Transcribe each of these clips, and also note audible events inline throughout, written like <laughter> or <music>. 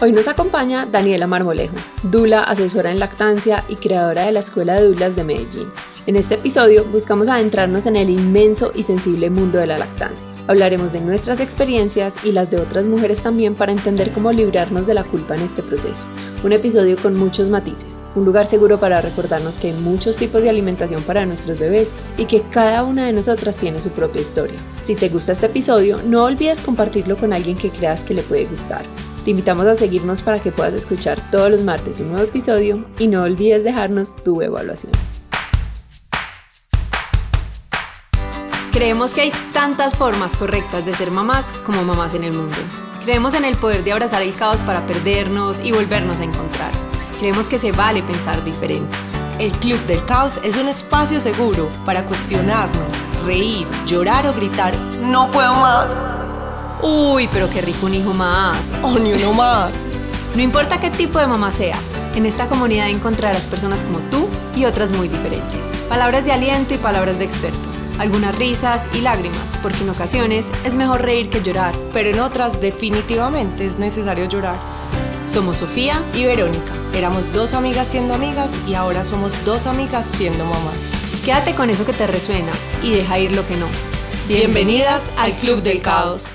Hoy nos acompaña Daniela Marmolejo, Dula, asesora en lactancia y creadora de la Escuela de Dulas de Medellín. En este episodio buscamos adentrarnos en el inmenso y sensible mundo de la lactancia. Hablaremos de nuestras experiencias y las de otras mujeres también para entender cómo librarnos de la culpa en este proceso. Un episodio con muchos matices, un lugar seguro para recordarnos que hay muchos tipos de alimentación para nuestros bebés y que cada una de nosotras tiene su propia historia. Si te gusta este episodio, no olvides compartirlo con alguien que creas que le puede gustar. Te invitamos a seguirnos para que puedas escuchar todos los martes un nuevo episodio y no olvides dejarnos tu evaluación. Creemos que hay tantas formas correctas de ser mamás como mamás en el mundo. Creemos en el poder de abrazar el caos para perdernos y volvernos a encontrar. Creemos que se vale pensar diferente. El Club del Caos es un espacio seguro para cuestionarnos, reír, llorar o gritar, no puedo más. Uy, pero qué rico un hijo más. O ni uno más. <laughs> No importa qué tipo de mamá seas, en esta comunidad encontrarás personas como tú y otras muy diferentes. Palabras de aliento y palabras de experto. Algunas risas y lágrimas, porque en ocasiones es mejor reír que llorar. Pero en otras definitivamente es necesario llorar. Somos Sofía y Verónica. Éramos dos amigas siendo amigas y ahora somos dos amigas siendo mamás. Quédate con eso que te resuena y deja ir lo que no. Bienvenidas al Club del Caos.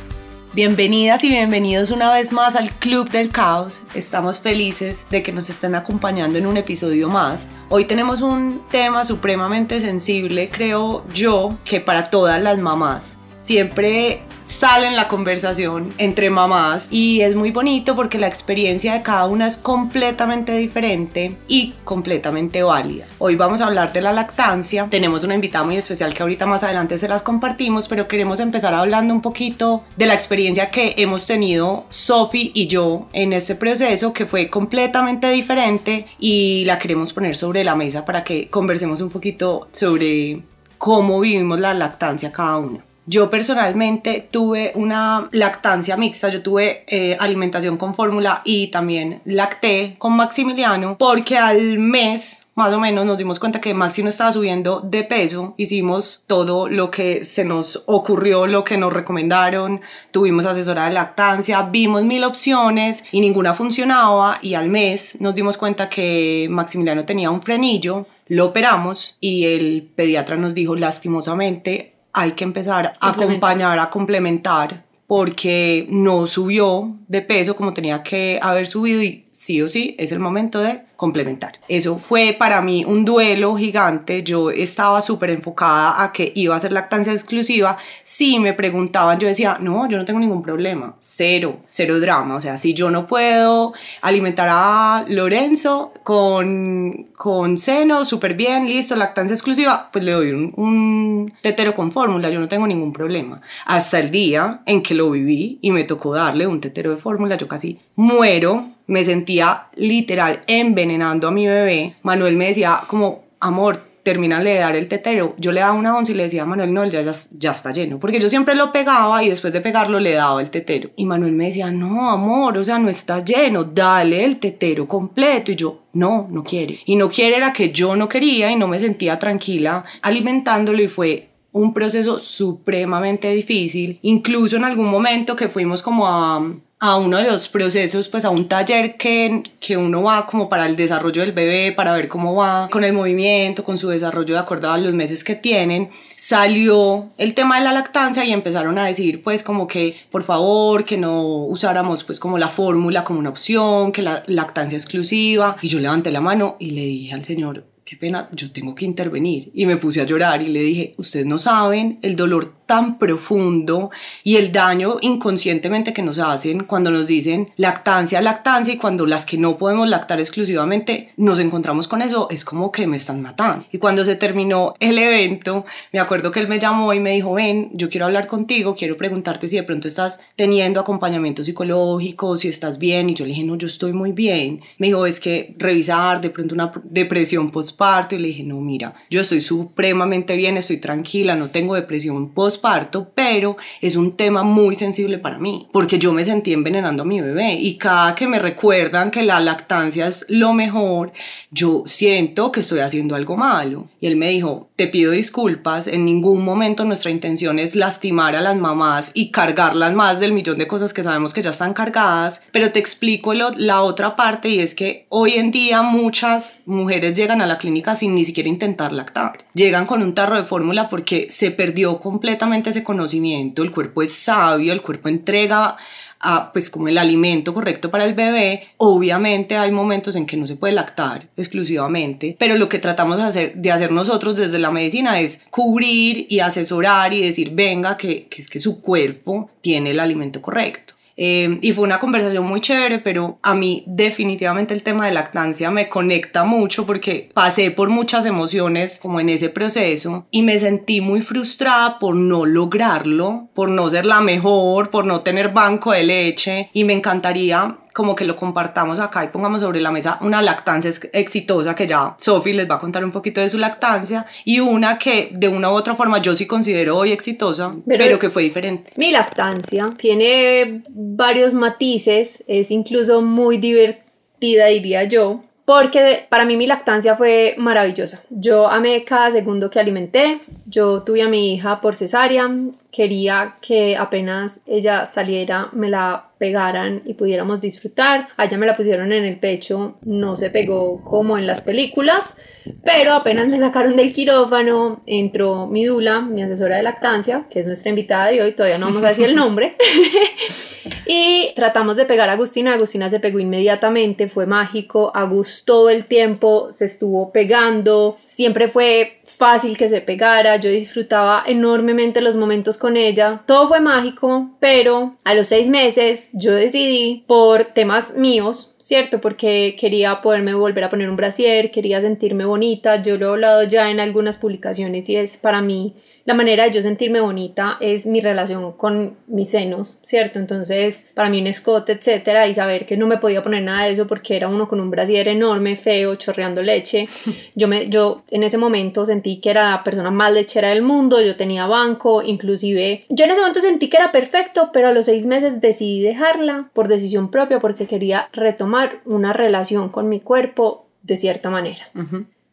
Bienvenidas y bienvenidos una vez más al Club del Caos. Estamos felices de que nos estén acompañando en un episodio más. Hoy tenemos un tema supremamente sensible, creo yo, que para todas las mamás. Siempre sale en la conversación entre mamás y es muy bonito porque la experiencia de cada una es completamente diferente y completamente válida. Hoy vamos a hablar de la lactancia. Tenemos una invitada muy especial que ahorita más adelante se las compartimos, pero queremos empezar hablando un poquito de la experiencia que hemos tenido Sophie y yo en este proceso que fue completamente diferente y la queremos poner sobre la mesa para que conversemos un poquito sobre cómo vivimos la lactancia cada una. Yo personalmente tuve una lactancia mixta, yo tuve eh, alimentación con fórmula y también lacté con Maximiliano porque al mes más o menos nos dimos cuenta que Maxi no estaba subiendo de peso, hicimos todo lo que se nos ocurrió, lo que nos recomendaron, tuvimos asesora de lactancia, vimos mil opciones y ninguna funcionaba. Y al mes nos dimos cuenta que Maximiliano tenía un frenillo, lo operamos y el pediatra nos dijo lastimosamente hay que empezar a acompañar, a complementar, porque no subió de peso como tenía que haber subido y sí o sí es el momento de complementar. Eso fue para mí un duelo gigante. Yo estaba súper enfocada a que iba a ser lactancia exclusiva. Si me preguntaban, yo decía, no, yo no tengo ningún problema. Cero, cero drama. O sea, si yo no puedo alimentar a Lorenzo con, con seno, súper bien, listo, lactancia exclusiva, pues le doy un, un tetero con fórmula. Yo no tengo ningún problema. Hasta el día en que lo viví y me tocó darle un tetero de fórmula, yo casi muero me sentía literal envenenando a mi bebé. Manuel me decía como, amor, termínale de dar el tetero. Yo le daba una once y le decía a Manuel, no, ya, ya, ya, está lleno. Porque yo siempre lo pegaba y después de pegarlo le daba el tetero. Y Manuel me decía, no, amor, o sea, no está lleno, dale el tetero completo. Y yo, no, no quiere. Y no quiere era que yo no quería y no me sentía tranquila alimentándolo y fue un proceso supremamente difícil. Incluso en algún momento que fuimos como a a uno de los procesos, pues a un taller que, que uno va como para el desarrollo del bebé, para ver cómo va con el movimiento, con su desarrollo de acuerdo a los meses que tienen, salió el tema de la lactancia y empezaron a decir pues como que por favor que no usáramos pues como la fórmula como una opción, que la lactancia exclusiva. Y yo levanté la mano y le dije al señor, qué pena, yo tengo que intervenir. Y me puse a llorar y le dije, ustedes no saben el dolor tan profundo y el daño inconscientemente que nos hacen cuando nos dicen lactancia, lactancia y cuando las que no podemos lactar exclusivamente nos encontramos con eso, es como que me están matando. Y cuando se terminó el evento, me acuerdo que él me llamó y me dijo, ven, yo quiero hablar contigo, quiero preguntarte si de pronto estás teniendo acompañamiento psicológico, si estás bien. Y yo le dije, no, yo estoy muy bien. Me dijo, es que revisar de pronto una depresión post posparto y le dije, no, mira, yo estoy supremamente bien, estoy tranquila, no tengo depresión posparto, pero es un tema muy sensible para mí, porque yo me sentí envenenando a mi bebé y cada que me recuerdan que la lactancia es lo mejor, yo siento que estoy haciendo algo malo. Y él me dijo, te pido disculpas, en ningún momento nuestra intención es lastimar a las mamás y cargarlas más del millón de cosas que sabemos que ya están cargadas, pero te explico la otra parte y es que hoy en día muchas mujeres llegan a la clínica sin ni siquiera intentar lactar. Llegan con un tarro de fórmula porque se perdió completamente ese conocimiento, el cuerpo es sabio, el cuerpo entrega pues como el alimento correcto para el bebé, obviamente hay momentos en que no se puede lactar exclusivamente, pero lo que tratamos de hacer, de hacer nosotros desde la medicina es cubrir y asesorar y decir, venga, que es que su cuerpo tiene el alimento correcto. Eh, y fue una conversación muy chévere, pero a mí definitivamente el tema de lactancia me conecta mucho porque pasé por muchas emociones como en ese proceso y me sentí muy frustrada por no lograrlo, por no ser la mejor, por no tener banco de leche y me encantaría como que lo compartamos acá y pongamos sobre la mesa una lactancia exitosa que ya Sophie les va a contar un poquito de su lactancia y una que de una u otra forma yo sí considero hoy exitosa, pero, que fue diferente. Mi lactancia tiene varios matices, es incluso muy divertida diría yo, porque para mí mi lactancia fue maravillosa. Yo amé cada segundo que alimenté. Yo tuve a mi hija por cesárea. Quería que apenas ella saliera me la pegaran y pudiéramos disfrutar. Allá me la pusieron en el pecho, no se pegó como en las películas, pero apenas me sacaron del quirófano, entró mi dula, mi asesora de lactancia, que es nuestra invitada de hoy, todavía no vamos a decir el nombre, <laughs> y tratamos de pegar a Agustina, Agustina se pegó inmediatamente, fue mágico, Agus todo el tiempo se estuvo pegando, siempre fue fácil que se pegara, yo disfrutaba enormemente los momentos con ella, todo fue mágico, pero a los seis meses yo decidí por temas míos, ¿cierto? Porque quería poderme volver a poner un brasier, quería sentirme bonita, yo lo he hablado ya en algunas publicaciones y es para mí la manera de yo sentirme bonita es mi relación con mis senos, ¿cierto? Entonces, para mí un escote, etcétera, y saber que no me podía poner nada de eso porque era uno con un brasier enorme, feo, chorreando leche. <laughs> Yo, me, yo en ese momento sentí que era la persona más lechera del mundo, yo tenía banco, inclusive yo en ese momento sentí que era perfecto, pero a los seis meses decidí dejarla por decisión propia porque quería retomar una relación con mi cuerpo de cierta manera.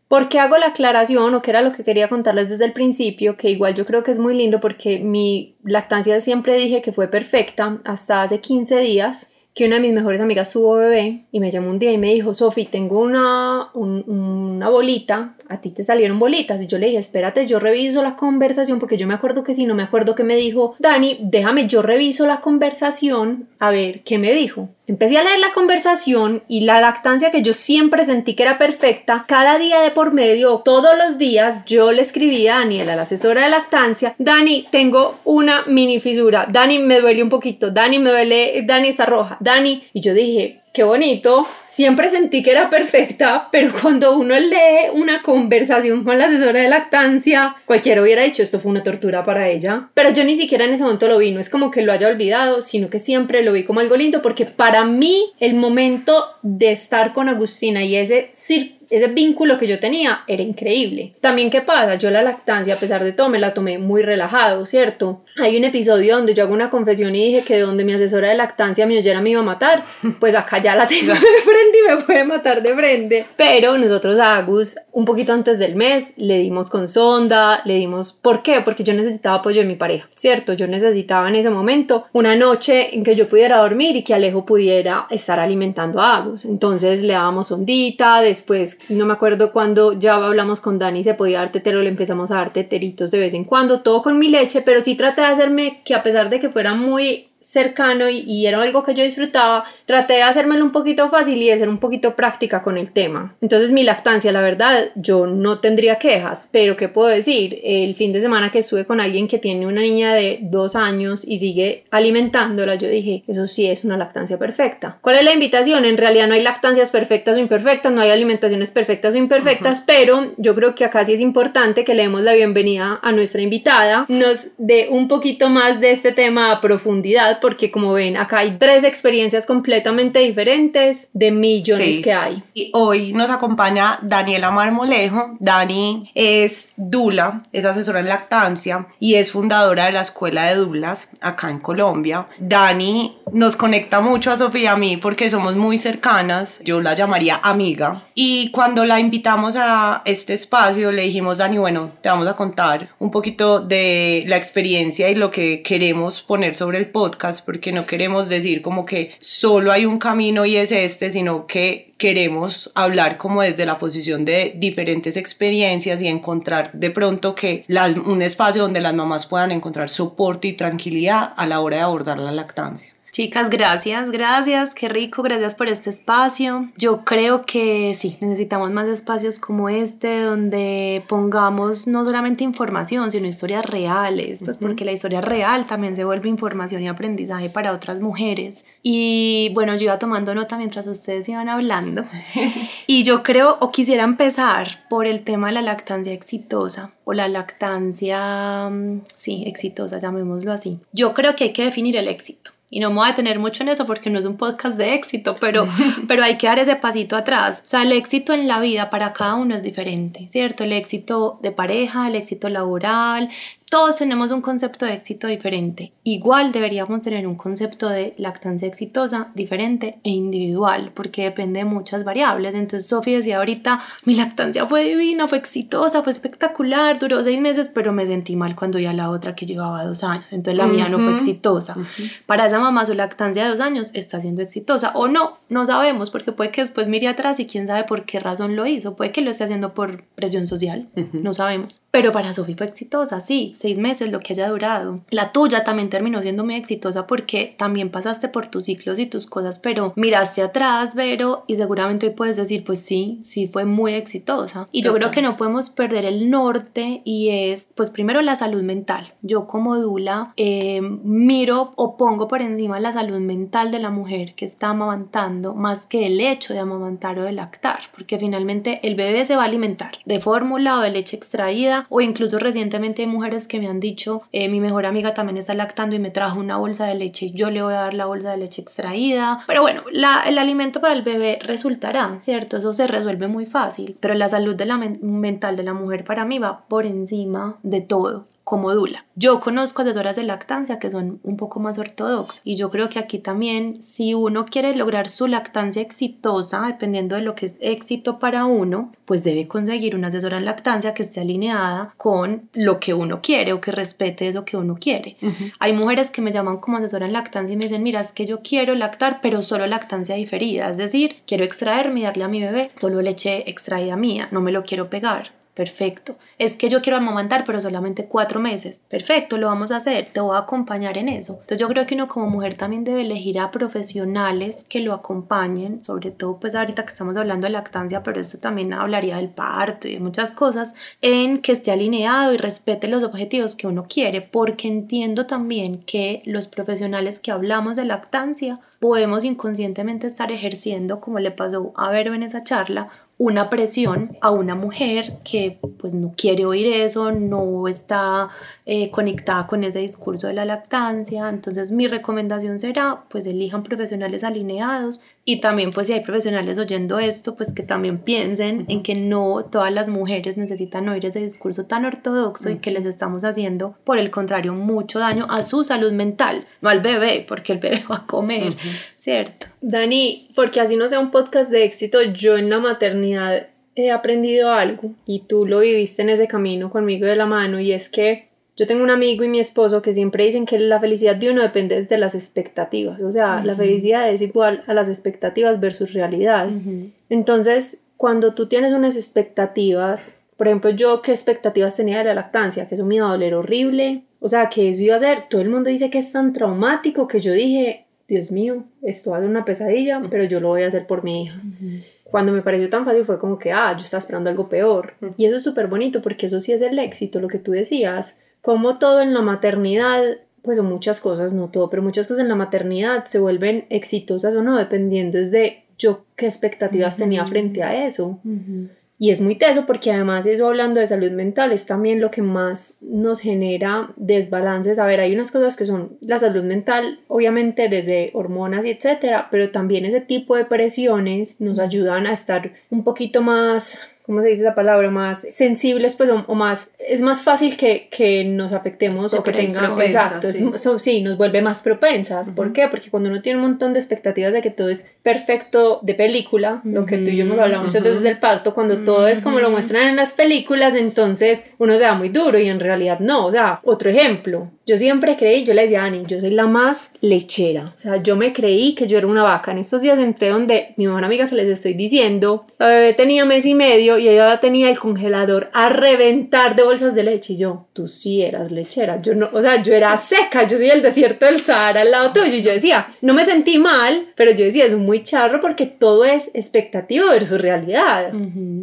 ¿Por qué hago la aclaración o qué era lo que quería contarles desde el principio? Que igual yo creo que es muy lindo porque mi lactancia siempre dije que fue perfecta hasta hace 15 días que una de mis mejores amigas tuvo bebé y me llamó un día y me dijo, Sofi, tengo una, una bolita, a ti te salieron bolitas. Y yo le dije, espérate, yo reviso la conversación porque yo me acuerdo que si no me acuerdo que me dijo, Dani, déjame, yo reviso la conversación a ver qué me dijo. Empecé a leer la conversación y la lactancia que yo siempre sentí que era perfecta, cada día de por medio, todos los días, yo le escribí a Daniela, la asesora de lactancia, Dani, tengo una mini fisura, Dani, me duele un poquito, Dani, me duele, Dani está roja, Dani, y yo dije, qué bonito, siempre sentí que era perfecta, pero <laughs> cuando uno lee una conversación con la asesora de lactancia, cualquiera hubiera dicho esto fue una tortura para ella, pero yo ni siquiera en ese momento lo vi, no es como que lo haya olvidado, sino que siempre lo vi como algo lindo, porque para mí el momento de estar con Agustina y ese circo ese vínculo que yo tenía era increíble. También, ¿qué pasa? Yo la lactancia, a pesar de todo, me la tomé muy relajado, ¿cierto? Hay un episodio donde yo hago una confesión y dije que donde mi asesora de lactancia me oyera me iba a matar, pues acá ya la tengo <laughs> de frente y me puede matar de frente. Pero nosotros a Agus, un poquito antes del mes, le dimos con sonda, le dimos... ¿Por qué? Porque yo necesitaba apoyo de mi pareja, ¿cierto? Yo necesitaba en ese momento una noche en que yo pudiera dormir y que Alejo pudiera estar alimentando a Agus. Entonces le dábamos sondita, después no me acuerdo cuando ya hablamos con Dani, se podía dar tetero, le empezamos a dar teteritos de vez en cuando, todo con mi leche, pero sí traté de hacerme que a pesar de que fuera muy cercano y, era algo que yo disfrutaba, traté de hacérmelo un poquito fácil y de ser un poquito práctica con el tema. Entonces mi lactancia, la verdad, yo no tendría quejas, pero ¿qué puedo decir? El fin de semana que estuve con alguien que tiene una niña de dos años y sigue alimentándola, yo dije, eso sí es una lactancia perfecta. ¿Cuál es la invitación? En realidad no hay lactancias perfectas o imperfectas, no hay alimentaciones perfectas o imperfectas, pero yo creo que acá sí es importante que le demos la bienvenida a nuestra invitada, nos dé un poquito más de este tema a profundidad porque como ven, acá hay tres experiencias completamente diferentes de millones que hay. Y hoy nos acompaña Daniela Marmolejo. Dani es Dula, es asesora en lactancia y es fundadora de la Escuela de Dulas acá en Colombia. Dani nos conecta mucho a Sofía y a mí porque somos muy cercanas. Yo la llamaría amiga. Y cuando la invitamos a este espacio, le dijimos, Dani, bueno, te vamos a contar un poquito de la experiencia y lo que queremos poner sobre el podcast, porque no queremos decir como que solo hay un camino y es este, sino que queremos hablar como desde la posición de diferentes experiencias y encontrar de pronto que un espacio donde las mamás puedan encontrar soporte y tranquilidad a la hora de abordar la lactancia. Chicas, gracias, gracias, qué rico, gracias por este espacio. Yo creo que sí, necesitamos más espacios como este donde pongamos no solamente información, sino historias reales, pues porque la historia real también se vuelve información y aprendizaje para otras mujeres. Y bueno, yo iba tomando nota mientras ustedes iban hablando. <laughs> y yo creo o quisiera empezar por el tema de la lactancia exitosa o la lactancia, mm, sí, exitosa, llamémoslo así. Yo creo que hay que definir el éxito. Y no me voy a detener mucho en eso porque no es un podcast de éxito, pero, <laughs> pero hay que dar ese pasito atrás. O sea, el éxito en la vida para cada uno es diferente, ¿cierto? El éxito de pareja, el éxito laboral, todos tenemos un concepto de éxito diferente. Igual deberíamos tener un concepto de lactancia exitosa diferente e individual, porque depende de muchas variables. Entonces, Sofía decía ahorita, mi lactancia fue divina, fue exitosa, fue espectacular, duró seis meses, pero me sentí mal cuando ya la otra que llevaba dos años. Entonces, la mía no fue exitosa. Para esa mamá, su lactancia de dos años está siendo exitosa. O no, no sabemos, porque puede que después mire atrás y quién sabe por qué razón lo hizo. Puede que lo esté haciendo por presión social, no sabemos. Pero para Sofía fue exitosa, sí seis meses, lo que haya durado. La tuya también terminó siendo muy exitosa porque también pasaste por tus ciclos y tus cosas, pero miraste atrás, Vero, y seguramente hoy puedes decir, pues sí, sí fue muy exitosa. Y yo creo que no podemos perder el norte y es, pues primero la salud mental. Yo como Dula eh, miro o pongo por encima la salud mental de la mujer que está amamantando más que el hecho de amamantar o de lactar, porque finalmente el bebé se va a alimentar de fórmula o de leche extraída o incluso recientemente hay mujeres que me han dicho, eh, mi mejor amiga también está lactando y me trajo una bolsa de leche, yo le voy a dar la bolsa de leche extraída. Pero bueno, el alimento para el bebé resultará, ¿cierto? Eso se resuelve muy fácil, pero la salud de la mental de la mujer para mí va por encima de todo como Dula. Yo conozco asesoras de lactancia que son un poco más ortodoxas y yo creo que aquí también si uno quiere lograr su lactancia exitosa, dependiendo de lo que es éxito para uno, pues debe conseguir una asesora en lactancia que esté alineada con lo que uno quiere o que respete eso que uno quiere. Hay mujeres que me llaman como asesora en lactancia y me dicen, mira, es que yo quiero lactar, pero solo lactancia diferida, es decir, quiero extraerme y darle a mi bebé solo leche extraída mía, no me lo quiero pegar Perfecto. Es que yo quiero amamantar, pero solamente cuatro meses. Perfecto, lo vamos a hacer. Te voy a acompañar en eso. Entonces yo creo que uno como mujer también debe elegir a profesionales que lo acompañen, sobre todo pues ahorita que estamos hablando de lactancia, pero esto también hablaría del parto y de muchas cosas, en que esté alineado y respete los objetivos que uno quiere, porque entiendo también que los profesionales que hablamos de lactancia podemos inconscientemente estar ejerciendo, como le pasó a Vero en esa charla, una presión a una mujer que pues no quiere oír eso, no está eh, conectada con ese discurso de la lactancia. Entonces mi recomendación será pues elijan profesionales alineados y también pues si hay profesionales oyendo esto pues que también piensen en que no todas las mujeres necesitan oír ese discurso tan ortodoxo y que les estamos haciendo por el contrario mucho daño a su salud mental, no al bebé porque el bebé va a comer, ¿cierto? Dani, porque así no sea un podcast de éxito, yo en la maternidad he aprendido algo y tú lo viviste en ese camino conmigo de la mano y es que yo tengo un amigo y mi esposo que siempre dicen que la felicidad de uno depende de las expectativas, o sea, la felicidad es igual a las expectativas versus realidad. Entonces, cuando tú tienes unas expectativas, por ejemplo, yo qué expectativas tenía de la lactancia, que eso me iba a doler horrible, o sea, que eso iba a ser, todo el mundo dice que es tan traumático que yo dije, Dios mío, esto va a ser una pesadilla, pero yo lo voy a hacer por mi hija. Cuando me pareció tan fácil fue como que, ah, yo estaba esperando algo peor. Y eso es súper bonito porque eso sí es el éxito, lo que tú decías. Como todo en la maternidad, pues muchas cosas, no todo, pero muchas cosas en la maternidad se vuelven exitosas o no, dependiendo de yo qué expectativas tenía frente a eso. Y es muy teso porque además eso hablando de salud mental es también lo que más nos genera desbalances. A ver, hay unas cosas que son la salud mental, obviamente desde hormonas y etcétera, pero también ese tipo de presiones nos ayudan a estar un poquito más ¿cómo se dice esa palabra? Más sensibles, pues, o, más, es más fácil que, que nos afectemos o que tengan, exacto, sí. sí. nos vuelve más propensas. ¿Por qué? Porque cuando uno tiene un montón de expectativas de que todo es perfecto de película, lo que tú y yo hemos hablado muchas veces del parto, cuando todo es como lo muestran en las películas, entonces uno se da muy duro y en realidad no. O sea, otro ejemplo, yo siempre creí, yo le decía a Ani, yo soy la más lechera. O sea, yo me creí que yo era una vaca. En estos días entré donde mi mejor amiga que les estoy diciendo, la bebé tenía mes y medio y ella tenía el congelador a reventar de bolsas de leche. Y yo, tú sí eras lechera. Yo no, o sea, yo era seca. Yo soy el desierto del Sahara al lado tuyo. Y yo decía, no me sentí mal, pero yo decía, es muy charro porque todo es expectativa versus realidad.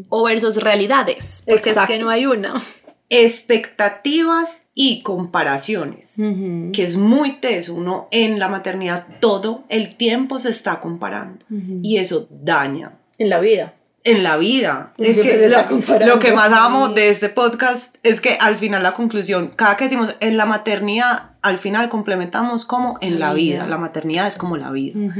O versus realidades, porque es que no hay una expectativas y comparaciones, que es muy teso. Uno en la maternidad todo el tiempo se está comparando y eso daña. En la vida. En la vida. Es que lo, que más amo de este podcast es que al final la conclusión, cada que decimos en la maternidad, al final complementamos como en la vida. La maternidad es como la vida.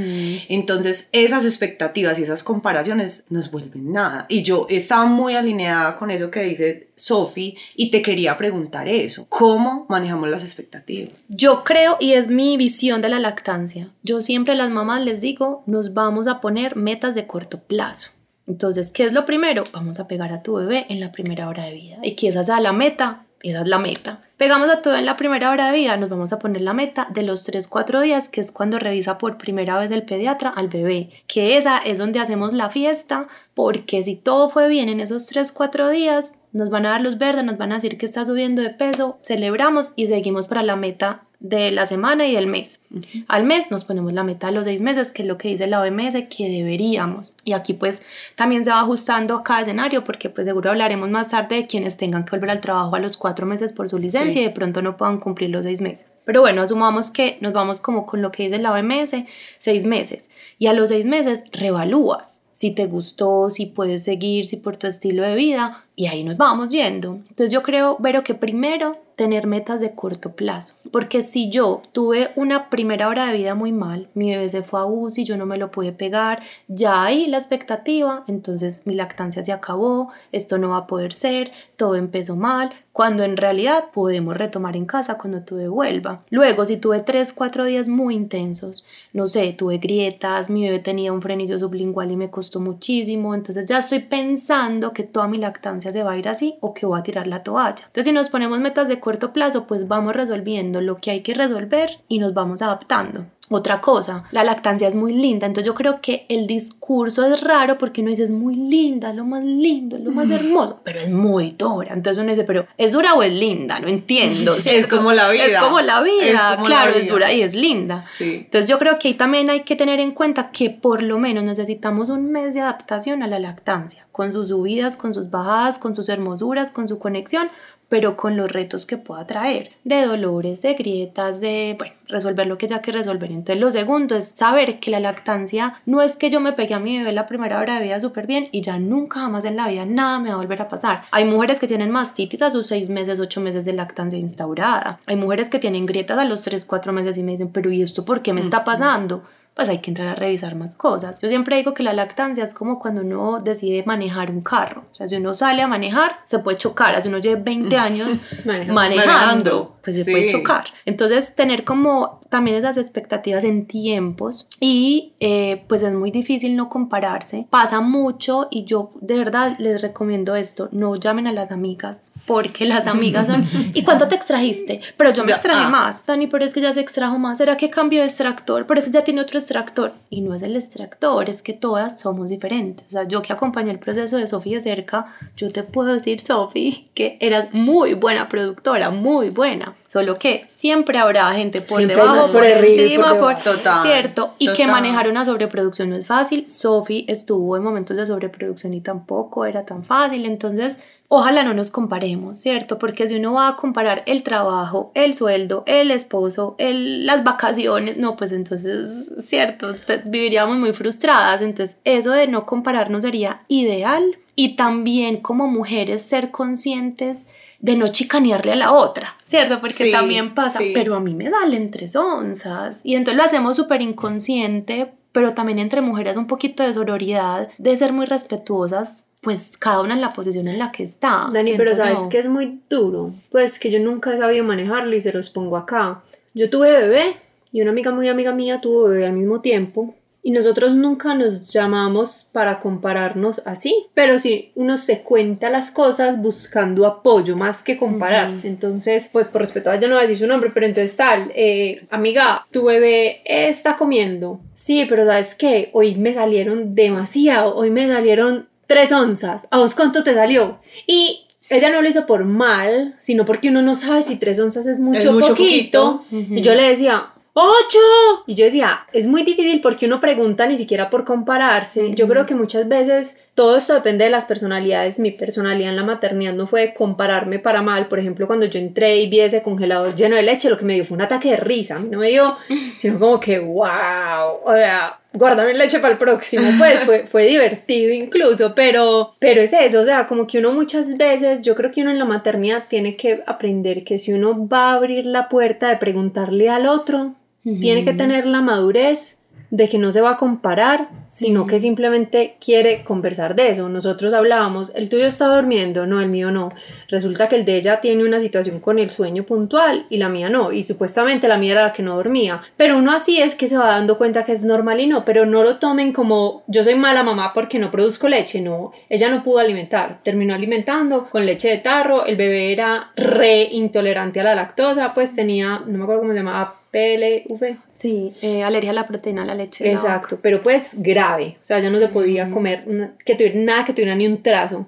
Entonces, esas expectativas y esas comparaciones nos vuelven nada. Y yo estaba muy alineada con eso que dice Sofi y te quería preguntar eso. ¿Cómo manejamos las expectativas? Yo creo, y es mi visión de la lactancia, yo siempre a las mamás les digo, nos vamos a poner metas de corto plazo. Entonces, ¿qué es lo primero? Vamos a pegar a tu bebé en la primera hora de vida. Y que esa sea la meta, esa es la meta. Pegamos a todo en la primera hora de vida, nos vamos a poner la meta de los 3-4 días, que es cuando revisa por primera vez el pediatra al bebé, que esa es donde hacemos la fiesta, porque si todo fue bien en esos 3-4 días, nos van a dar luz verdes, nos van a decir que está subiendo de peso, celebramos y seguimos para la meta de la semana y del mes. Al mes nos ponemos la meta de los seis meses, que es lo que dice la OMS que deberíamos. Y aquí pues también se va ajustando a cada escenario, porque pues seguro hablaremos más tarde de quienes tengan que volver al trabajo a los cuatro meses por su licencia y de pronto no puedan cumplir los seis meses. Pero bueno, asumamos que nos vamos como con lo que dice la OMS, seis meses. Y a los seis meses revalúas si te gustó, si puedes seguir, si por tu estilo de vida, y ahí nos vamos yendo. Entonces yo creo, Vero, que primero tener metas de corto plazo, porque si yo tuve una primera hora de vida muy mal, mi bebé se fue a UCI, yo no me lo pude pegar, ya ahí la expectativa, entonces mi lactancia se acabó, esto no va a poder ser, todo empezó mal, cuando en realidad podemos retomar en casa cuando tú devuelva. Luego, si tuve 3, 4 días muy intensos, no sé, tuve grietas, mi bebé tenía un frenillo sublingual y me costó muchísimo, entonces ya estoy pensando que toda mi lactancia se va a ir así o que voy a tirar la toalla. Entonces, si nos ponemos metas de corto plazo, pues vamos resolviendo lo que hay que resolver y nos vamos adaptando. Otra cosa, la lactancia es muy linda, entonces yo creo que el discurso es raro porque uno dice es muy linda, lo más lindo, lo más hermoso, pero es muy dura. Entonces uno dice, pero ¿es dura o es linda? No entiendo. <laughs> es como la vida. Es como la vida, claro, es dura y es linda. Sí. Entonces yo creo que ahí también hay que tener en cuenta que por lo menos necesitamos un mes de adaptación a la lactancia, con sus subidas, con sus bajadas, con sus hermosuras, con su conexión, pero con los retos que pueda traer, de dolores, de grietas, de, bueno, resolver lo que haya que resolver. Entonces, lo segundo es saber que la lactancia no es que yo me pegue a mi bebé la primera hora de vida súper bien y ya nunca jamás en la vida nada me va a volver a pasar. Hay mujeres que tienen mastitis a sus seis meses, ocho meses de lactancia instaurada. Hay mujeres que tienen grietas a los tres, cuatro meses y me dicen, pero ¿y esto por qué me está pasando? Pues hay que entrar a revisar más cosas. Yo siempre digo que la lactancia es como cuando uno decide manejar un carro. O sea, si uno sale a manejar, se puede chocar. Si uno lleva 20 <laughs> años manejando, pues se puede chocar. Entonces, tener como también esas expectativas en tiempos y eh, pues es muy difícil no compararse. Pasa mucho y yo de verdad les recomiendo esto, no llamen a las amigas porque las amigas son, <laughs> ¿y cuánto te extrajiste? Pero yo me extraje ah. más. Dani, pero es que ya se extrajo más. ¿Será que cambio de extractor? Pero es que ya tiene otro extractor. Y no es el extractor, es que todas somos diferentes. O sea, yo que acompañé el proceso de Sofía de cerca, yo te puedo decir, Sofía, que eras muy buena productora, muy buena. Solo que siempre habrá gente por Siempre debajo, por por, encima, por por. Total, cierto, y que manejar una sobreproducción no es fácil. Sophie estuvo en momentos de sobreproducción y tampoco era tan fácil, entonces ojalá no nos comparemos, ¿cierto? Porque si uno va a comparar el trabajo, el sueldo, el esposo, el, las vacaciones, no, pues entonces, ¿cierto? Viviríamos muy frustradas, entonces eso de no compararnos sería ideal y también como mujeres ser conscientes de no chicanearle a la otra, ¿cierto? Porque Sí, también pasa, sí. pero a mí me salen tres onzas y entonces lo hacemos súper inconsciente, pero también entre mujeres un poquito de sororidad, de ser muy respetuosas, pues cada una en la posición en la que está. Dani, pero sabes que es muy duro. Pues que yo nunca he sabido manejarlo y se los pongo acá. Yo tuve bebé y una amiga muy amiga mía tuvo bebé al mismo tiempo. Y nosotros nunca nos llamamos para compararnos así, pero sí uno se cuenta las cosas buscando apoyo más que compararse. Entonces, pues por respeto a ella no voy a decir su nombre, pero entonces tal, eh, amiga, tu bebé está comiendo. Sí, pero ¿sabes qué? Hoy me salieron demasiado, hoy me salieron tres onzas. ¿A vos cuánto te salió? Y ella no lo hizo por mal, sino porque uno no sabe si tres onzas es mucho, mucho poquito. poquito. Y yo le decía, ¡ocho! Y yo decía, es muy difícil porque uno pregunta ni siquiera por compararse. Yo creo que muchas veces todo esto depende de las personalidades. Mi personalidad en la maternidad no fue compararme para mal. Por ejemplo, cuando yo entré y vi ese congelador lleno de leche, lo que me dio fue un ataque de risa. A mí no me dio, <laughs> sino como que, wow, o sea, guárdame leche para el próximo. Pues fue, fue divertido incluso, pero, pero es eso, o sea, como que uno muchas veces, yo creo que uno en la maternidad tiene que aprender que si uno va a abrir la puerta de preguntarle al otro, tiene que tener la madurez de que no se va a comparar, sino que simplemente quiere conversar de eso. Nosotros hablábamos, el tuyo está durmiendo, no, el mío no. Resulta que el de ella tiene una situación con el sueño puntual y la mía no, y supuestamente la mía era la que no dormía. Pero uno así es que se va dando cuenta que es normal y no, pero no lo tomen como yo soy mala mamá porque no produzco leche, no, ella no pudo alimentar, terminó alimentando con leche de tarro, el bebé era re intolerante a la lactosa, pues tenía, no me acuerdo cómo se llamaba, PLV. Sí, eh, alergia a la proteína, a la leche. de la vaca. Exacto, pero pues grave, o sea, ya no se podía comer una- que tuviera nada que tuviera ni un trazo.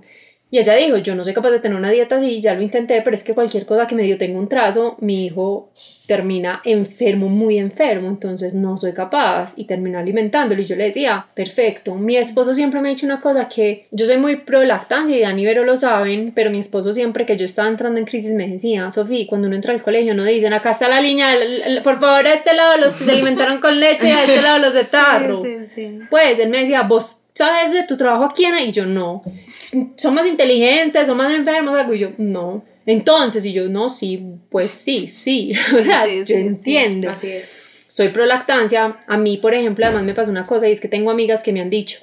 Y ella dijo, yo no soy capaz de tener una dieta así, ya lo intenté, pero es que cualquier cosa que medio tenga un trazo, mi hijo termina enfermo, muy enfermo, entonces no soy capaz y termino alimentándolo. Y yo le decía, perfecto, mi esposo siempre me ha dicho una cosa que yo soy muy pro lactancia y Dani y Vero lo saben, pero mi esposo siempre que yo estaba entrando en crisis me decía, Sofía, cuando uno entra al colegio no dicen, acá está la línea, por favor a este lado los que se alimentaron con leche a este lado los de <laughs> tarro. Sí, sí, sí. Pues él me decía, vos sabes de tu trabajo aquí, Ana?" y yo no. Son más inteligentes, son más enfermos, algo, y yo no. Entonces, y yo no, sí, pues sí, sí. <laughs> O sea, Sí, yo sí, entiendo. así es. Soy pro lactancia. A mí, por ejemplo, además me pasó una cosa y es que tengo amigas que me han dicho,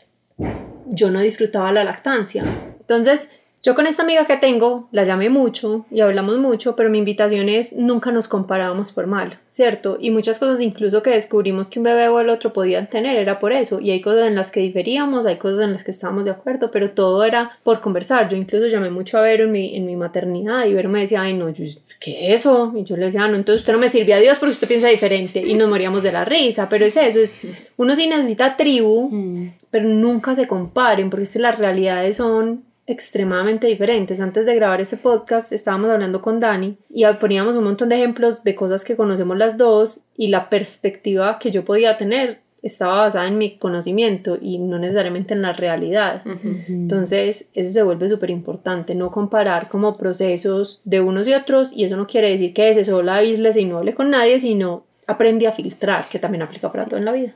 yo no disfrutaba la lactancia. Entonces, yo con esta amiga que tengo, la llamé mucho y hablamos mucho, pero mi invitación es nunca nos comparábamos por mal, ¿cierto? Y muchas cosas incluso que descubrimos que un bebé o el otro podían tener era por eso. Y hay cosas en las que diferíamos, hay cosas en las que estábamos de acuerdo, pero todo era por conversar. Yo incluso llamé mucho a Vero en mi, en mi maternidad y Vero me decía, ay no, yo, ¿qué es eso? Y yo le decía, "Ah, no, entonces usted no me sirve a Dios porque usted piensa diferente y nos moríamos de la risa, pero es eso, es, uno sí necesita tribu, Mm. pero nunca se comparen porque es que las realidades son extremadamente diferentes. Antes de grabar ese podcast estábamos hablando con Dani y poníamos un montón de ejemplos de cosas que conocemos las dos y la perspectiva que yo podía tener estaba basada en mi conocimiento y no necesariamente en la realidad. Entonces, eso se vuelve súper importante, no comparar como procesos de unos y otros, y eso no quiere decir que ese solo aíslese y no hable con nadie, sino aprende a filtrar, que también aplica para todo en la vida.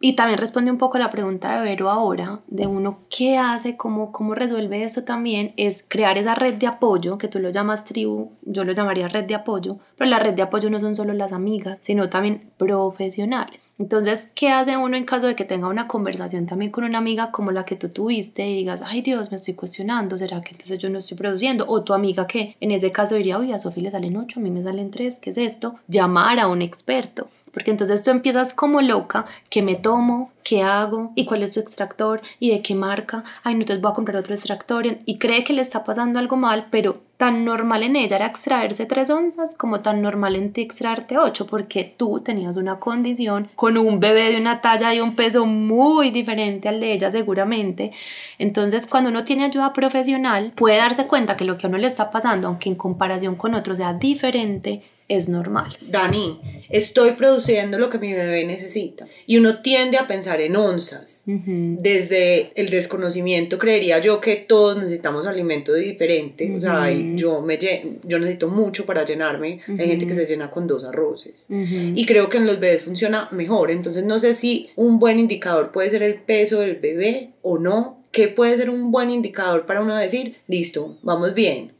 Y también responde un poco a la pregunta de Vero ahora, de uno qué hace, cómo, cómo resuelve eso también, es crear esa red de apoyo, que tú lo llamas tribu, yo lo llamaría red de apoyo, pero la red de apoyo no son solo las amigas, sino también profesionales. Entonces, ¿qué hace uno en caso de que tenga una conversación también con una amiga como la que tú tuviste y digas, ay Dios, me estoy cuestionando, ¿será que entonces yo no estoy produciendo? O tu amiga que en ese caso diría, uy, a Sofía le salen ocho, a mí me salen tres, ¿qué es esto? Llamar a un experto. Porque entonces tú empiezas como loca, ¿qué me tomo? ¿Qué hago? ¿Y cuál es tu extractor? ¿Y de qué marca? Ay, no, entonces voy a comprar otro extractor. Y cree que le está pasando algo mal, pero tan normal en ella era extraerse tres onzas como tan normal en ti extraerte ocho, porque tú tenías una condición con un bebé de una talla y un peso muy diferente al de ella seguramente. Entonces, cuando uno tiene ayuda profesional, puede darse cuenta que lo que a uno le está pasando, aunque en comparación con otro sea diferente, es normal. Dani, estoy produciendo lo que mi bebé necesita. Y uno tiende a pensar en onzas. Desde el desconocimiento creería yo que todos necesitamos alimento diferente. O sea, yo, me, yo necesito mucho para llenarme. Hay gente que se llena con dos arroces. Y creo que en los bebés funciona mejor. Entonces no sé si un buen indicador puede ser el peso del bebé o no. ¿Qué puede ser un buen indicador para uno decir, listo, vamos bien?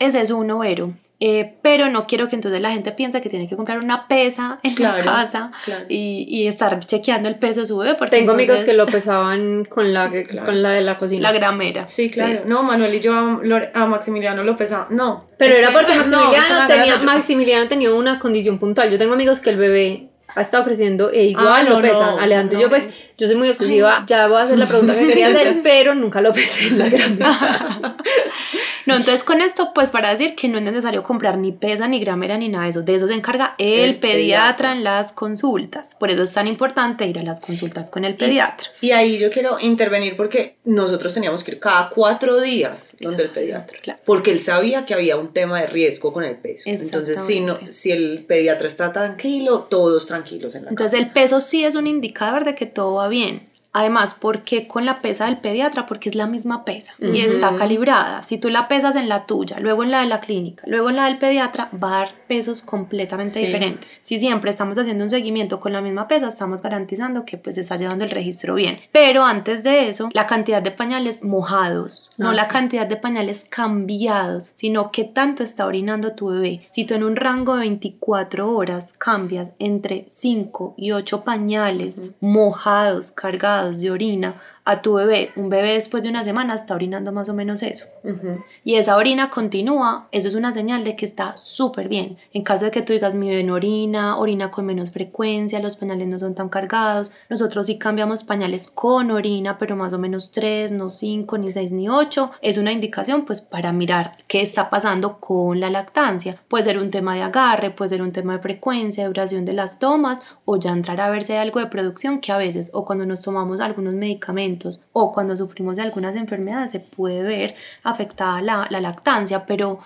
Ese es uno, Vero. Eh, pero no quiero que entonces la gente piense que tiene que comprar una pesa en la casa y, y, estar chequeando el peso de su bebé. Porque Tengo amigos que lo pesaban con la, con la de la cocina. La gramera. Sí, claro. No, Manuel y yo a, Maximiliano lo pesaba. No. Pero era porque Maximiliano, tenía, Maximiliano tenía una condición puntual. Yo tengo amigos que el bebé ha estado creciendo e igual ah, lo pesan. Alejandro, yo pues, yo soy muy obsesiva, ya voy a hacer la pregunta que quería hacer, <laughs> pero nunca lo pesé en la gramera. <laughs> no, entonces con esto, pues para decir que no es necesario comprar ni pesa, ni gramera, ni nada de eso. De eso se encarga el, pediatra, en las consultas. Por eso es tan importante ir a las consultas con el pediatra. Y, ahí yo quiero intervenir porque nosotros teníamos que ir cada cuatro días donde el pediatra. Porque él sabía que había un tema de riesgo con el peso. Entonces, si, no, si el pediatra está tranquilo, todos tranquilos entonces el peso sí es un indicador de que todo va bien. Además, ¿por qué con la pesa del pediatra? Porque es la misma pesa y está calibrada. Si tú la pesas en la tuya, luego en la de la clínica, luego en la del pediatra, va a dar pesos completamente diferentes. Si siempre estamos haciendo un seguimiento con la misma pesa, estamos garantizando que pues está llevando el registro bien. Pero antes de eso, la cantidad de pañales mojados, no ah, la cantidad de pañales cambiados, sino qué tanto está orinando tu bebé. Si tú en un rango de 24 horas cambias entre 5 y 8 pañales mojados, cargados, de orina a tu bebé, un bebé después de una semana está orinando más o menos eso. Y esa orina continúa, eso es una señal de que está súper bien. En caso de que tú digas, mi bebé no orina, orina con menos frecuencia, los pañales no son tan cargados, nosotros sí cambiamos pañales con orina, pero más o menos 3, no 5, ni 6, ni 8, es una indicación pues para mirar qué está pasando con la lactancia. Puede ser un tema de agarre, puede ser un tema de frecuencia, duración de las tomas, o ya entrar a ver si hay algo de producción que a veces, o cuando nos tomamos algunos medicamentos, o cuando sufrimos de algunas enfermedades se puede ver afectada la, lactancia, pero